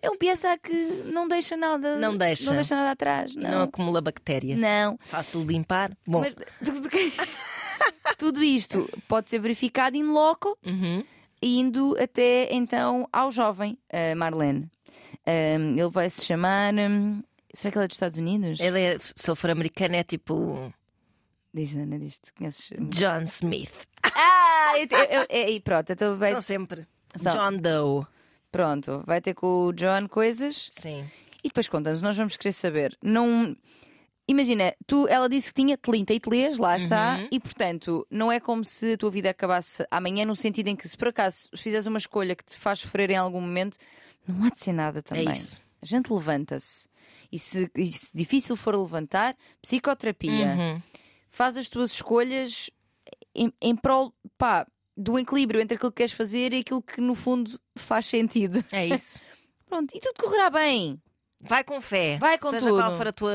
É um piaçá que não deixa nada. Não deixa. Não deixa nada atrás. Não Não. acumula bactéria. Não. Fácil de limpar. Bom, Mas tudo, isto pode ser verificado in loco, uhum. indo até então ao jovem eh, Marlene. Ahm, ele vai se chamar. hum, será que ele é dos Estados Unidos? ele é, se ele for americano, é tipo Diz, Ana, diz, tu conheces. John Smith. Ah! E pronto, então vai, São sempre São. John Doe. Pronto, vai ter com o John coisas Sim. e depois contas, nós vamos querer saber. Não. Imagina, tu, ela disse que tinha 30 e telês, lá está, Uhum. e portanto não é como se a tua vida acabasse amanhã, no sentido em que se por acaso fizeres uma escolha que te faz sofrer em algum momento, não há de ser nada também. É isso. A gente levanta-se. E se, e se difícil for levantar, psicoterapia. Uhum. Faz as tuas escolhas em, em prol pá, do equilíbrio entre aquilo que queres fazer e aquilo que no fundo faz sentido. É isso. Pronto, e tudo correrá bem. Vai com fé. Vai com seja tudo. qual for a tua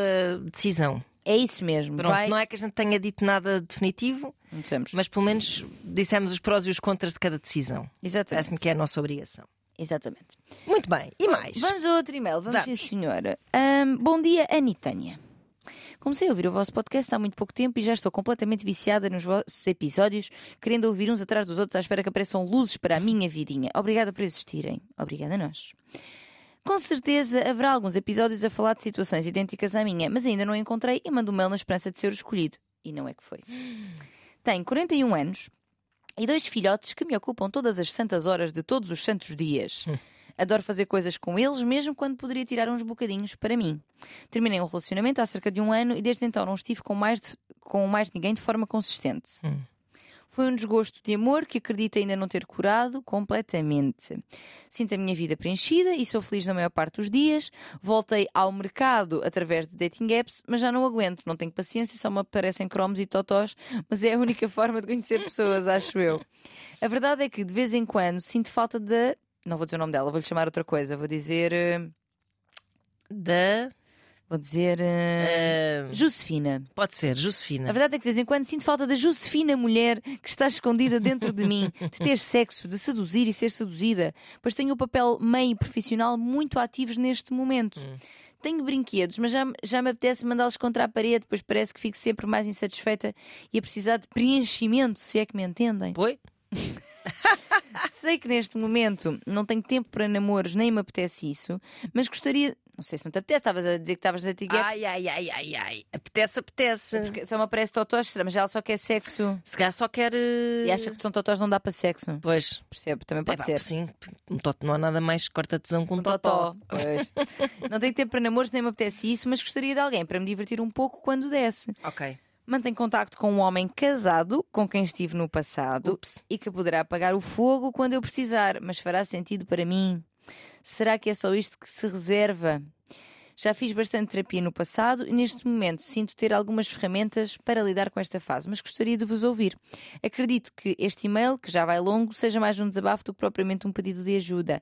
decisão. É isso mesmo. Pronto, vai. não é que a gente tenha dito nada definitivo, dissemos. mas pelo menos dissemos os prós e os contras de cada decisão. Exatamente. Parece-me que é a nossa obrigação. Exatamente. Muito bem. E mais? Vamos a outro e-mail. Vamos, Vamos. sim, senhora. Ahm, bom dia, Anitânia. Comecei a ouvir o vosso podcast há muito pouco tempo e já estou completamente viciada nos vossos episódios, querendo ouvir uns atrás dos outros à espera que apareçam luzes para a minha vidinha. Obrigada por existirem. Obrigada a nós. Com certeza haverá alguns episódios a falar de situações idênticas à minha, mas ainda não encontrei e mando um mail na esperança de ser o escolhido. E não é que foi. Tenho 41 anos e dois filhotes que me ocupam todas as santas horas de todos os santos dias. Adoro fazer coisas com eles, mesmo quando poderia tirar uns bocadinhos para mim. Terminei um relacionamento há cerca de um ano e desde então não estive com mais, de- com mais ninguém de forma consistente. Hum. Foi um desgosto de amor que acredito ainda não ter curado completamente. Sinto a minha vida preenchida e sou feliz na maior parte dos dias. Voltei ao mercado através de dating apps, mas já não aguento, não tenho paciência, só me aparecem cromos e totós, mas é a única forma de conhecer pessoas, acho eu. A verdade é que de vez em quando sinto falta da. Não vou dizer o nome dela, vou-lhe chamar outra coisa. Vou dizer. eh, Da. Vou dizer. ah, Josefina. pode ser, A Josefina. verdade é que de vez em quando sinto falta da Josefina mulher que está escondida dentro de mim, de ter sexo, de seduzir e ser seduzida, pois tenho o papel meio profissional muito ativos neste momento. Hum. Tenho brinquedos, mas já, me- já me apetece mandá-los contra a parede, pois parece que fico sempre mais insatisfeita e a precisar de preenchimento, se é que me entendem. Foi? Sei que neste momento não tenho tempo para namoros, nem me apetece isso, mas gostaria. Não sei se não te apetece, estavas a dizer que estavas na Tigaps. Ai, ai, ai, ai, ai. Apetece, apetece. Porque só me aparece totós, mas ela só quer sexo. Se calhar só quer. eh, E acha que são totós não dá para sexo. Pois. Percebo, também pode Epá, ser. Sim, um totó não há nada mais corta-tesão que um Um totó. totó. Pois. não tenho tempo para namoros, nem me apetece isso, mas gostaria de alguém para me divertir um pouco quando desse. Ok. Mantenho contacto com um homem casado com quem estive no passado Ups. e que poderá apagar o fogo quando eu precisar, mas fará sentido para mim. Será que é só isto que se reserva? Já fiz bastante terapia no passado e neste momento sinto ter algumas ferramentas para lidar com esta fase, mas gostaria de vos ouvir. Acredito que este e-mail, que já vai longo, seja mais um desabafo do que propriamente um pedido de ajuda.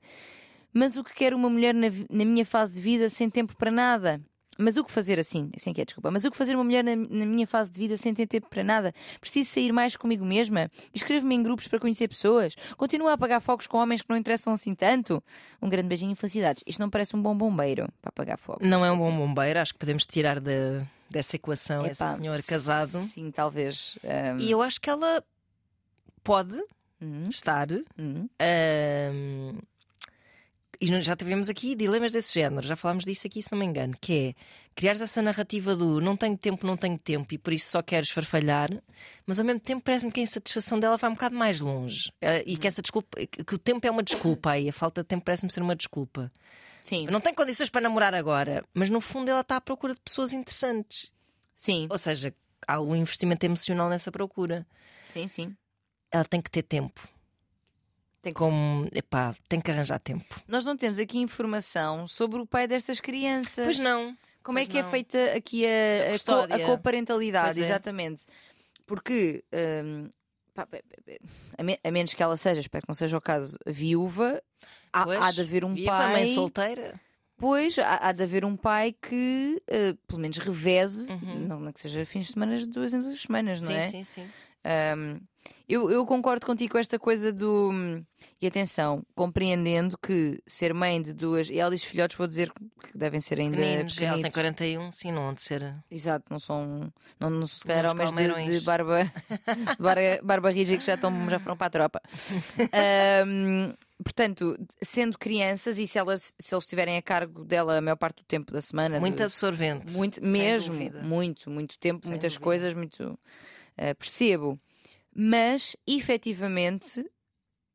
Mas o que quer uma mulher na, na minha fase de vida sem tempo para nada? Mas o que fazer assim? Sem que é, desculpa. Mas o que fazer uma mulher na, na minha fase de vida sem ter tempo para nada? Preciso sair mais comigo mesma? Inscrevo-me em grupos para conhecer pessoas? Continuo a apagar fogos com homens que não interessam assim tanto? Um grande beijinho e felicidades. Isto não parece um bom bombeiro para apagar fogos. Não é um bom bombeiro, acho que podemos tirar da- dessa equação Epá, esse senhor casado. Sim, talvez. Ahm, E eu acho que ela pode hum, estar. hum. ahm, e já tivemos aqui dilemas desse género, já falámos disso aqui, se não me engano, que é criar essa narrativa do não tenho tempo, não tenho tempo e por isso só quero esfarfalhar, mas ao mesmo tempo parece-me que a insatisfação dela vai um bocado mais longe eh, e que essa desculpa, que o tempo é uma desculpa aí, a falta de tempo parece-me ser uma desculpa. Sim, não tenho condições para namorar agora, mas no fundo ela está à procura de pessoas interessantes. sim, Ou seja, há um investimento emocional nessa procura. sim, sim. Ela tem que ter tempo. Tem que- Como, epá, tem que arranjar tempo. Nós não temos aqui informação sobre o pai destas crianças. Pois não. Como é Pois que é não. feita aqui a, a, co- a coparentalidade? Pois é. Exatamente. Porque, hum, pá, a, me- a menos que ela seja, espero que não seja o caso, viúva, há, Pois, há de haver um viva, pai. mãe solteira. Pois, há, há de haver um pai que, eh, pelo menos, reveze, Uhum. não, não que seja fins de semana de duas em duas semanas, não sim, é? sim, sim. Um, eu, eu concordo contigo com esta coisa do. E atenção, compreendendo que ser mãe de duas. E ela diz filhotes, vou dizer que devem ser ainda. Meninos, ela tem pequenitos. 41, sim, não há de ser. Exato, não são. Não, não se calhar homens de, de barba, de barba, barba rija que já, estão, já foram para a tropa. Um, portanto, sendo crianças e se, elas, se eles estiverem a cargo dela a maior parte do tempo da semana. Muito de- absorvente. muito, mesmo, dúvida. muito, muito tempo, Sem muitas dúvida. coisas, muito eh, percebo. Mas efetivamente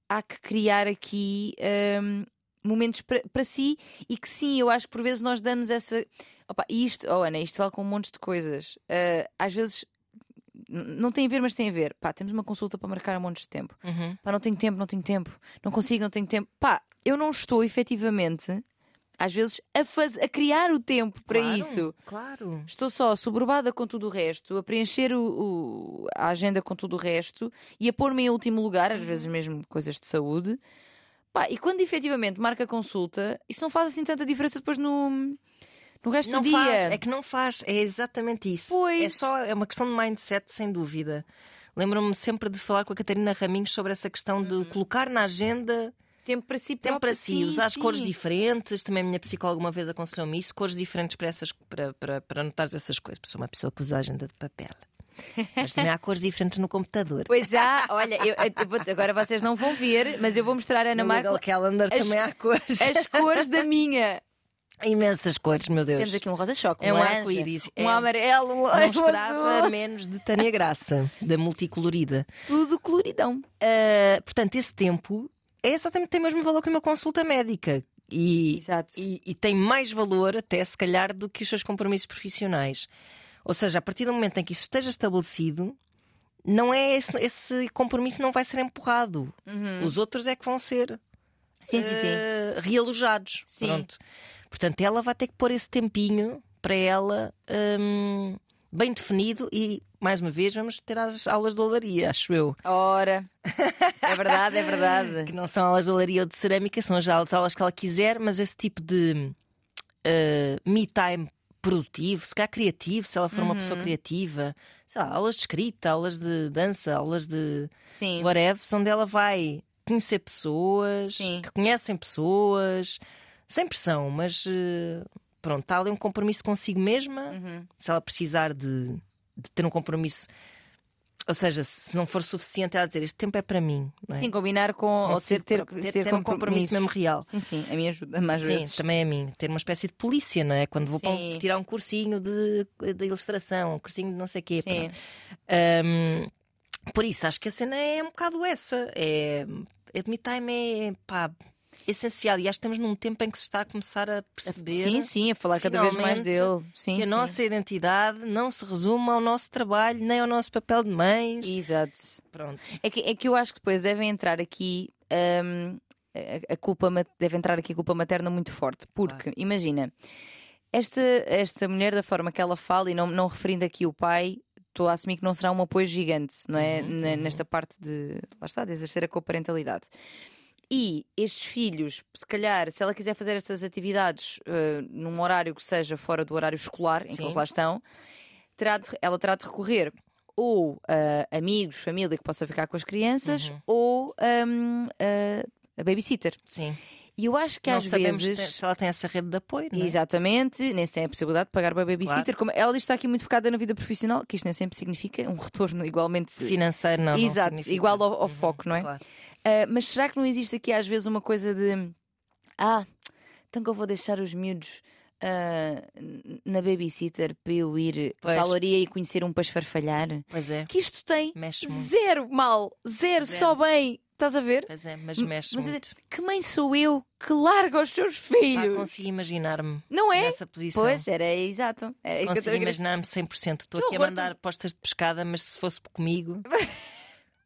há que criar aqui ehm, momentos para si e que sim, eu acho que por vezes nós damos essa. Opa, isto, oh Ana, isto vale com um monte de coisas. Eh, às vezes não tem a ver, mas tem a ver. Pá, temos uma consulta para marcar há montes de tempo. Uhum. Pá, não tenho tempo, não tenho tempo. Não consigo, não tenho tempo. Pá, eu não estou efetivamente, às vezes, a, faz... a criar o tempo para Claro, isso. Claro. Estou só soberbada com tudo o resto, a preencher o- o- a agenda com tudo o resto e a pôr-me em último lugar, às Uhum. vezes mesmo coisas de saúde. Pá, e quando efetivamente marca a consulta, isso não faz assim tanta diferença depois no, no resto Não do dia. faz, é que não faz, é exatamente isso. Pois. É só é uma questão de mindset, sem dúvida. Lembro-me sempre de falar com a Catarina Raminhos sobre essa questão de Uhum. colocar na agenda Tempo para si Tempo próprio. para si, usar as cores diferentes. Também a minha psicóloga uma vez aconselhou-me isso, cores diferentes para, essas, para, para, para notares essas coisas. Porque sou uma pessoa que usa agenda de papel. Mas também há cores diferentes no computador. Pois há, olha, eu- eu vou- agora vocês não vão ver, mas eu vou mostrar a Ana no Marco Google Calendar as- também há cores. as cores da minha. Imensas cores, meu Deus. Temos aqui um rosa-choque, um É um arco-íris, um é. amarelo, um, Não esperava azul. menos de Tânia Graça, da multicolorida. Tudo coloridão. Ah, portanto, esse tempo é exatamente tem o mesmo valor que uma consulta médica. E, Exato. e, e tem mais valor, até se calhar, do que os seus compromissos profissionais. Ou seja, a partir do momento em que isso esteja estabelecido, não é esse, esse compromisso não vai ser empurrado. Os outros é que vão ser Uhum. Sim, sim, sim. eh, realojados. Sim. Pronto. Portanto, ela vai ter que pôr esse tempinho para ela hum, bem definido e, mais uma vez, vamos ter as aulas de olaria, acho eu. Ora, é verdade, é verdade. Que não são aulas de olaria ou de cerâmica, são as aulas, que ela quiser, mas esse tipo de eh, me time produtivo, se calhar criativo, se ela for uma Uhum. pessoa criativa, sei lá, aulas de escrita, aulas de dança, aulas de Sim. whatever, onde ela vai conhecer pessoas, Sim. que conhecem pessoas, sem pressão, mas eh, pronto, está ali um compromisso consigo mesma. Uhum. Se ela precisar de, de ter um compromisso, ou seja, se não for suficiente ela dizer este tempo é para mim, é? Sim, combinar com. Ou ter, ter, ter, ter, ter um compromisso mesmo real. Sim, sim, a mim ajuda mais Sim, vezes. também é a mim. Ter uma espécie de polícia, não é? Quando vou um- tirar um cursinho de, de ilustração, um cursinho de não sei o quê. Sim. Ahm, por isso, acho que a cena é um bocado essa. É, é é pá, essencial. E acho que estamos num tempo em que se está a começar a perceber Sim, sim, a falar cada vez mais dele. Sim, que a sim. nossa identidade não se resume ao nosso trabalho, nem ao nosso papel de mães. Exato. Pronto. É que, é que eu acho que depois devem entrar aqui hum, a, culpa deve entrar aqui a culpa materna muito forte. Porque, imagina, esta, esta mulher, da forma que ela fala, e não, não referindo aqui o pai, estou a assumir que não será um apoio gigante, não é? Uhum, uhum. Nesta parte de, lá está, de exercer a coparentalidade. E estes filhos, se calhar, se ela quiser fazer estas atividades eh, num horário que seja fora do horário escolar em que Sim. eles lá estão, terá de- ela terá de recorrer ou a amigos, família que possa ficar com as crianças, Uhum. ou hum, a, a babysitter. Sim. E eu acho que não às sabemos vezes. se- ela tem essa rede de apoio. Não é? Exatamente, nem se tem a possibilidade de pagar uma babysitter. Como ela que está aqui muito focada na vida profissional, que isto nem sempre significa um retorno igualmente. Financeiro, não. não Exato, significa. igual ao, ao Uhum, foco, não é? claro. Ah, mas será que não existe aqui às vezes uma coisa de ah, então que eu vou deixar os miúdos n- na babysitter para eu ir para Pois. a olaria e conhecer um para esfarfalhar? Pois é, Que isto tem zero mal, zero, Zero. só bem. Estás a ver? Pois é, mas mexe mas é- muito. Que mãe sou eu que larga os teus Pá, filhos? consigo imaginar-me Não é? nessa posição. Pois, era exato. Era aí que eu Consigo estava a querer- imaginar-me 100%. Estou aqui a mandar postas de pescada, mas se fosse comigo,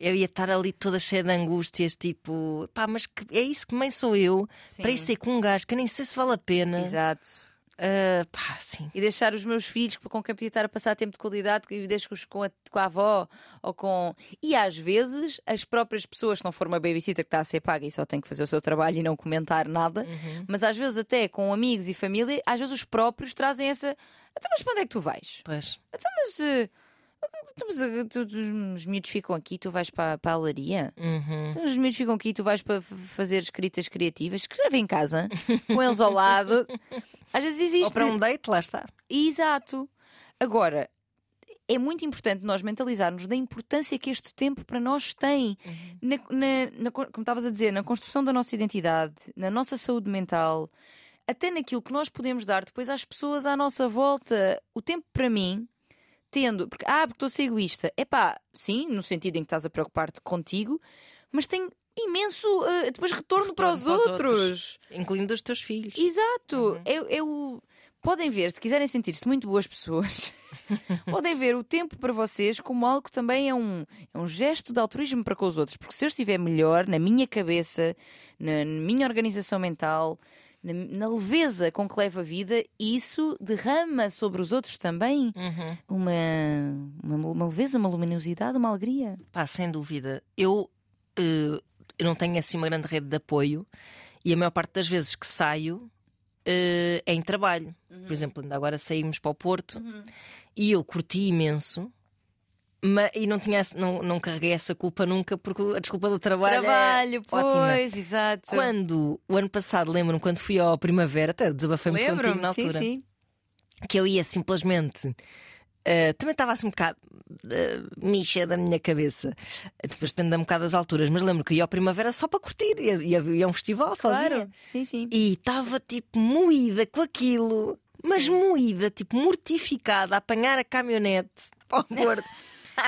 eu ia estar ali toda cheia de angústias, tipo, pá, mas que- é isso que mãe sou eu, Sim. para ir ser com um gajo que eu nem sei se vale a pena. Exato. Ah, pá, sim. E deixar os meus filhos com quem podia estar a passar tempo de qualidade e deixo-os com a, com a avó ou com. E às vezes as próprias pessoas, se não for uma babysitter que está a ser paga e só tem que fazer o seu trabalho e não comentar nada, Uhum. mas às vezes até com amigos e família, às vezes os próprios trazem essa. Então, mas para onde é que tu vais? Pois. Então, mas. eh, então, mas, eh, os miúdos ficam aqui, tu vais para, para a olaria? Uhum. Então, os miúdos ficam aqui, tu vais para fazer escritas criativas, escreve em casa, com eles ao lado. Às vezes existe. Ou para um date, lá está. Exato. Agora, é muito importante nós mentalizarmos da importância que este tempo para nós tem. Na, na- na co- como estavas a dizer, na construção da nossa identidade, na nossa saúde mental, até naquilo que nós podemos dar depois às pessoas à nossa volta. O tempo para mim, tendo. Porque, ah, porque estou a ser egoísta. É pá, sim, no sentido em que estás a preocupar-te contigo, mas tem imenso eh, depois retorno, para os para os outros. outros. Incluindo os teus filhos. Exato. Uhum. Eu, eu- Podem ver, se quiserem sentir-se muito boas pessoas, podem ver o tempo para vocês como algo que também é um, é um gesto de altruísmo para com os outros. Porque se eu estiver melhor na minha cabeça, na, na minha organização mental, na, na leveza com que levo a vida, isso derrama sobre os outros também Uhum. uma, uma, uma leveza, uma luminosidade, uma alegria. Pá, sem dúvida. Eu, eh, eu não tenho assim uma grande rede de apoio e a maior parte das vezes que saio eh, é em trabalho. Por exemplo, ainda agora saímos para o Porto e eu curti imenso Ma- e não, tinha, não, não carreguei essa culpa nunca, porque a desculpa do trabalho, é Trabalho, ótima. pois, exato. Quando, o ano passado, lembro-me, quando fui ao Primavera, até desabafei muito contigo na sim, altura, sim. que eu ia simplesmente. eh, também estava assim um bocado uh, micha da minha cabeça. Depois depende um bocado das alturas, mas lembro que ia ao Primavera só para curtir. Ia, ia, ia a um festival sozinha. Claro, sim, sim. E estava tipo moída com aquilo, mas moída, tipo mortificada, a apanhar a caminhonete para o Porto.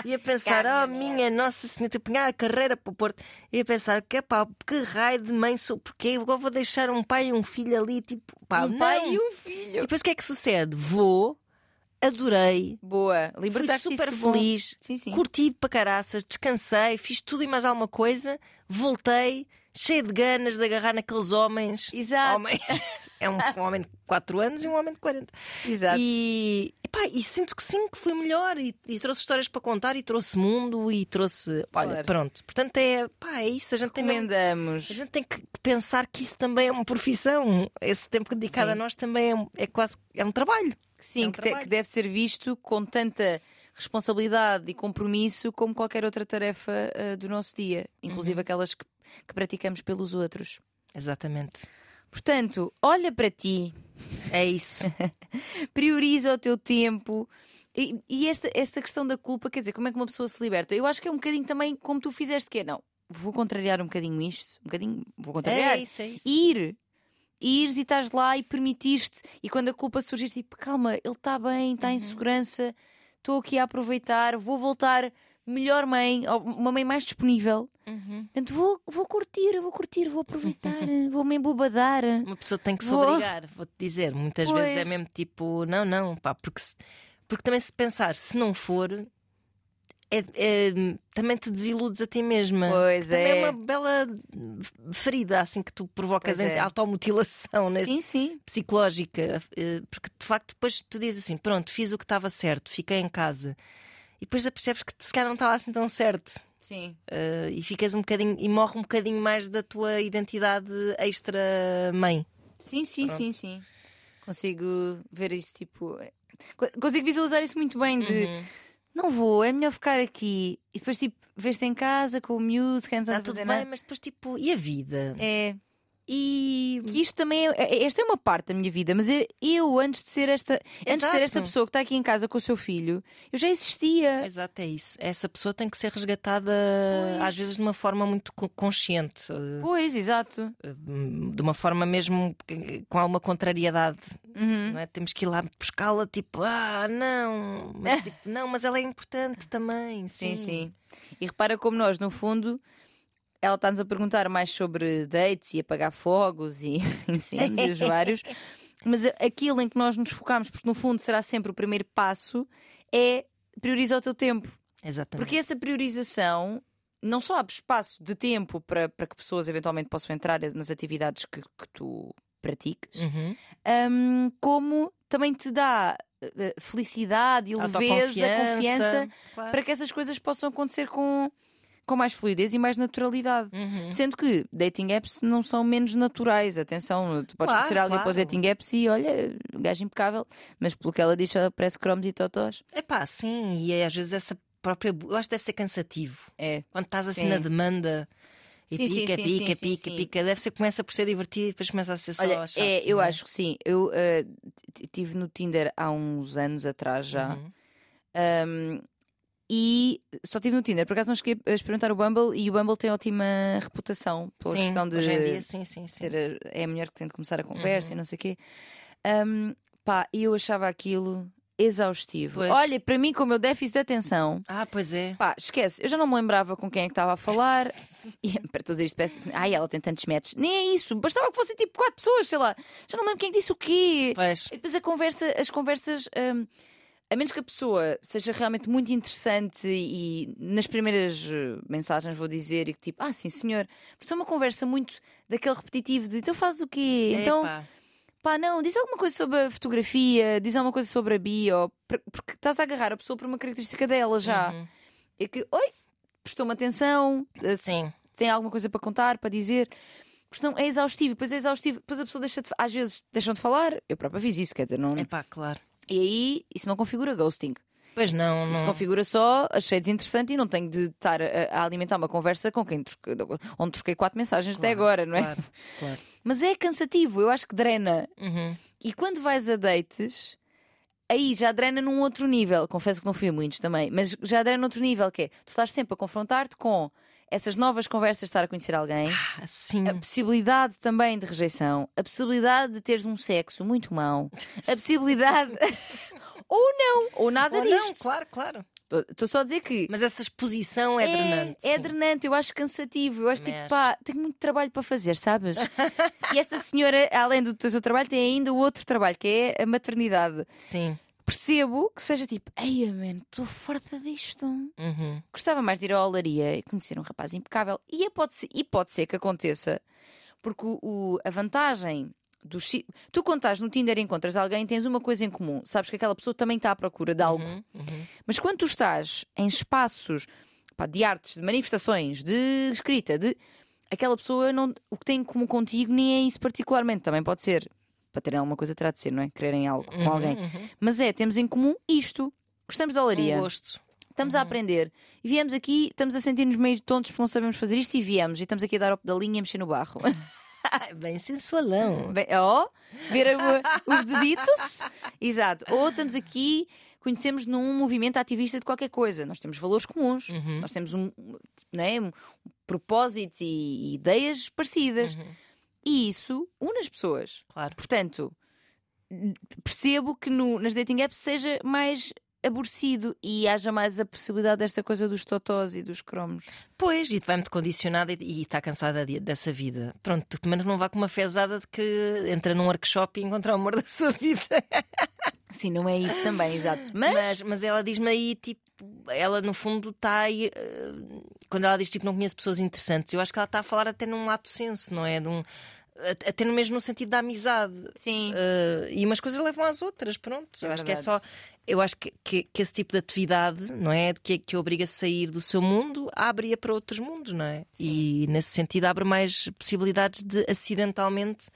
E a pensar, oh minha Nossa Senhora, tipo, apanhar a carreira para o Porto. E a pensar, que pá, que raio de mãe sou, porque eu vou deixar um pai e um filho ali, tipo, pá, um não. pai e um E filho. depois o que é que sucede? Vou, adorei, Boa, fui libertaste super que bom. feliz, Sim, sim. curti para caraças, descansei, fiz tudo e mais alguma coisa, voltei, cheio de ganas de agarrar naqueles homens. Exato. Homens. É um, um homem de 4 anos e um homem de 40. Exato. E, epá, e sinto que sim, que fui melhor e, e trouxe histórias para contar e trouxe mundo e trouxe. Olha, Claro. pronto. Portanto, é, pá, é isso. A gente, tem Recomendamos. a gente tem que pensar que isso também é uma profissão. Esse tempo dedicado Sim. a nós também é, é quase é um trabalho. Sim, É um que, te- trabalho. que deve ser visto com tanta responsabilidade e compromisso como qualquer outra tarefa ah, do nosso dia, inclusive Uhum. aquelas que, que praticamos pelos outros. Exatamente. Portanto, olha para ti, É isso. prioriza o teu tempo. E, e esta, esta questão da culpa, quer dizer, como é que uma pessoa se liberta? Eu acho que é um bocadinho também como tu fizeste, que é, não, vou contrariar um bocadinho isto, um bocadinho, vou contrariar. é isso, é isso. ir. Ires e estás lá e permitiste, e quando a culpa surgir, tipo, calma, ele está bem, está em segurança, estou aqui a aproveitar, vou voltar melhor mãe, uma mãe mais disponível. Uhum. Portanto, vou, vou curtir, vou curtir, vou aproveitar, vou me embobadar. Uma pessoa tem que se Vou. obrigar, vou-te dizer. Muitas vezes é Pois. mesmo tipo, não, não, pá, porque, se- porque também se pensar, se não for, é- é- também te desiludes a ti mesma. Pois Também é. é uma bela ferida assim que tu provocas Pois em é. automutilação né? Sim, sim. psicológica, eh, porque de facto depois tu dizes assim: pronto, fiz o que estava certo, fiquei em casa. E depois percebes que se calhar não estava assim tão certo. Sim. Eh, e ficas um bocadinho e morre um bocadinho mais da tua identidade extra mãe. Sim, sim, Pronto. sim, sim. Consigo ver isso, tipo. co- Consigo visualizar isso muito bem de Uhum. Não vou, é melhor ficar aqui. E depois, tipo, vês-te em casa com o miúdo, que não estás Está a tudo fazer bem, nada. mas depois tipo, e a vida? É. E isto também é, é- esta é uma parte da minha vida, mas eu, antes de ser esta, antes de ser esta pessoa que está aqui em casa com o seu filho, eu já existia. Exato, é isso. Essa pessoa tem que ser resgatada Pois. às vezes de uma forma muito co- consciente, eh, Pois, exato. de uma forma mesmo eh, com alguma contrariedade. Uhum. Não é? Temos que ir lá buscá-la, tipo, ah, não, mas, tipo, não, mas ela é importante também. Sim, Sim, sim. E repara como nós, no fundo, ela está-nos a perguntar mais sobre dates e apagar fogos e incêndios vários, mas aquilo em que nós nos focamos, porque no fundo será sempre o primeiro passo, é priorizar o teu tempo. Exatamente. Porque essa priorização não só abre espaço de tempo para, para que pessoas eventualmente possam entrar nas atividades que, que tu praticas, Uhum. hum, como também te dá eh, felicidade e leveza, confiança claro. para que essas coisas possam acontecer com, com mais fluidez e mais naturalidade. Uhum. Sendo que dating apps não são menos naturais. Atenção, tu podes Claro, conhecer alguém para os claro. dating apps e olha, gajo impecável, mas pelo que ela diz, ela parece cromos e totós. Epá, sim, e é, às vezes essa própria. Eu acho que deve ser cansativo. É. Quando estás assim Sim. na demanda e Sim, pica, sim, pica, sim, pica, pica, deve ser começa por ser divertido e depois começa a ser só Olha, chato. é, eu é? acho que sim. Eu t- tive no Tinder há uns anos atrás já. Uhum. Um, e só tive no Tinder, por acaso não cheguei a experimentar o Bumble e o Bumble tem ótima reputação pela Sim, questão de hoje em dia, sim, sim, sim. ser a- é a mulher que tem de começar a conversa Uhum. e não sei o quê. Um, pá, e eu achava aquilo exaustivo. Pois. Olha, para mim, com o meu déficit de atenção, Ah, pois é. pá, esquece, eu já não me lembrava com quem é que estava a falar. E para todos isto, parece ai, ela tem tantos metros. Nem é isso, bastava que fossem tipo quatro pessoas, sei lá. Já não lembro quem disse o quê. Pois. E depois a conversa, as conversas, hum, a menos que a pessoa seja realmente muito interessante e nas primeiras eh, mensagens vou dizer e que tipo, ah, sim senhor, mas é uma conversa muito daquele repetitivo de então fazes o quê? Então, Epá. pá, não, diz alguma coisa sobre a fotografia, diz alguma coisa sobre a bio, por- porque estás a agarrar a pessoa por uma característica dela já. Uhum. É que, oi, prestou-me atenção, eh, se Sim. tem alguma coisa para contar, para dizer. Porque senão é exaustivo, depois é exaustivo, depois a pessoa deixa de, às vezes deixam de falar, eu própria fiz isso, quer dizer, não, Epá, claro. E aí isso não configura ghosting. Pois não, Se não. configura só, achei desinteressante e não tenho de estar a, a alimentar uma conversa com quem troquei, onde troquei quatro mensagens até Claro, agora, não é? Claro, claro. Mas é cansativo, eu acho que drena. Uhum. E quando vais a dates, aí já drena num outro nível. Confesso que não fui a muitos também, mas já drena outro nível, que é tu estás sempre a confrontar-te com essas novas conversas de estar a conhecer alguém, Ah, sim. a possibilidade também de rejeição, a possibilidade de teres um sexo muito mau, a possibilidade. ou não, ou nada Ou disto. não, claro, claro. Estou só a dizer que. Mas essa exposição é, drenante. É, sim. drenante, eu acho cansativo. Eu acho Também tipo, pá, tenho muito trabalho para fazer, sabes? e esta senhora, além do seu trabalho, tem ainda o outro trabalho, que é a maternidade. Sim. Percebo que seja tipo, ei, man, estou farta disto. Uhum. Gostava mais de ir à olaria e conhecer um rapaz impecável. E, é- pode, ser, e pode ser que aconteça, porque o, o- a vantagem dos. Tu, quando estás no Tinder e encontras alguém, tens uma coisa em comum. Sabes que aquela pessoa também está à procura de algo. Uhum. Uhum. Mas quando tu estás em espaços pá, de artes, de manifestações, de escrita, de aquela pessoa não, o que tem em comum contigo nem é isso particularmente. Também pode ser para terem alguma coisa terá de ser, não é? Quererem algo com Uhum, alguém. uhum. Mas é, temos em comum isto. Gostamos da olaria. Um gosto. Estamos a aprender. E viemos aqui, estamos a sentir-nos meio tontos porque não sabemos fazer isto e viemos. E estamos aqui a dar a pedalinha e a mexer no barro. Bem sensualão. Bem, ó, ver o- os deditos. Exato. Ou estamos aqui, conhecemos num movimento ativista de qualquer coisa. Nós temos valores comuns. Uhum. Nós temos um, não é, um propósitos e, e ideias parecidas. E isso une as pessoas. Claro. Portanto, percebo que no- nas dating apps seja mais aborrecido e haja mais a possibilidade desta coisa dos totós e dos cromos. Pois, e vai-me condicionada e está cansada de- dessa vida. Pronto, tu também não vá com uma fezada de que entra num workshop e encontra o amor da sua vida. Sim, não é isso também, exato. Mas, Mas, mas ela diz-me aí, tipo, ela no fundo está aí. eh, quando ela diz, tipo, não conheço pessoas interessantes, eu acho que ela está a falar até num lato senso, não é? De um, a- até no mesmo no sentido da amizade. sim, Eh, e umas coisas levam às outras, pronto. É eu acho que é verdade. só. Eu acho que, que, que esse tipo de atividade, não é? Que, que obriga a sair do seu mundo, abre-a para outros mundos, não é? E nesse sentido abre mais possibilidades de acidentalmente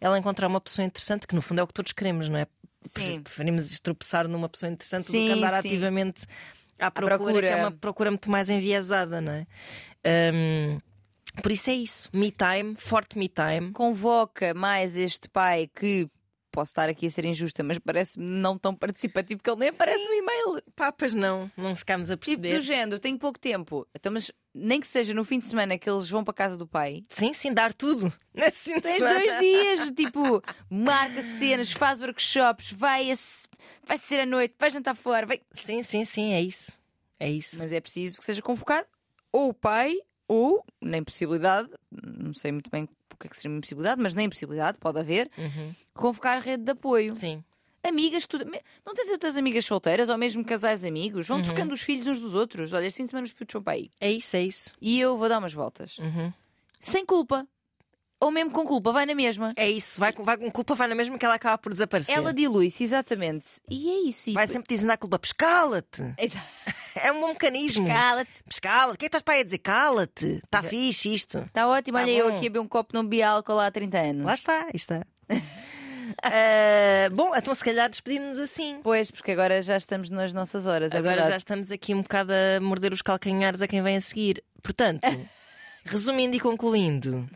ela encontrar uma pessoa interessante, que no fundo é o que todos queremos, não é? Sim. Preferimos tropeçar numa pessoa interessante do Sim, que andar sim. ativamente à procura, procura. que é uma procura muito mais enviesada, não é? Hum, por isso é isso. Me time, forte me time. convoca mais este pai que posso estar aqui a ser injusta, mas parece-me não tão participativo que ele nem aparece no e-mail. Papas não, não ficámos a Tipo, perceber. do género, tenho pouco tempo. Então, mas nem que seja no fim de semana que eles vão para a casa do pai. Sim, sim, dar tudo. Nesse fim de Tens semana. dois dias, tipo, marca cenas, faz workshops, vai, a, vai ser à noite, vai jantar fora, vai. Sim, sim, sim, é isso. É isso. Mas é preciso que seja convocado ou o pai, ou, na impossibilidade, não sei muito bem o que é que seria uma impossibilidade, mas na impossibilidade, pode haver, Uhum. convocar rede de apoio. Sim. Amigas, que tu... não tens outras amigas solteiras ou mesmo casais amigos? Vão Uhum. trocando os filhos uns dos outros. Olha, este fim de semana os putos vão para aí. É isso, é isso. E eu vou dar umas voltas. Uhum. Sem culpa. Ou mesmo com culpa, vai na mesma. É isso. Vai, com- vai com culpa, vai na mesma que ela acaba por desaparecer. Ela dilui-se, exatamente. E é isso. E vai sempre dizendo à culpa: pescala-te. É um bom mecanismo. Cala-te. Pescala-te. O que é que estás para aí a dizer? Cala-te. Está fixe isto. Está ótimo. Tá Olha, eu bom. aqui a beber um copo não bebi álcool há 30 anos. Lá está, aí está. Ah, bom, então se calhar despedimos-nos assim. Pois, porque agora já estamos nas nossas horas. é Agora já verdade. estamos aqui um bocado a morder os calcanhares a quem vem a seguir. Portanto, resumindo e concluindo,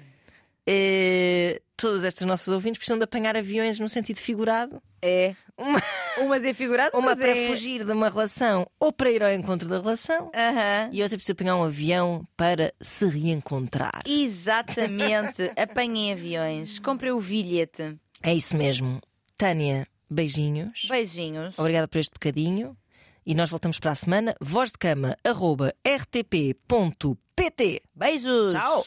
eh, todas estas nossas ouvintes precisam de apanhar aviões no sentido figurado. É. Uma, Umas é figurado, uma para é... fugir de uma relação ou para ir ao encontro da relação. Aham. E outra precisa apanhar um avião para se reencontrar. Exatamente. Apanhem aviões. Comprei o bilhete. É isso mesmo. Tânia, beijinhos. Beijinhos. Obrigada por este bocadinho. E nós voltamos para a semana. Voz de cama, arroba rtp.pt. Beijos. Tchau.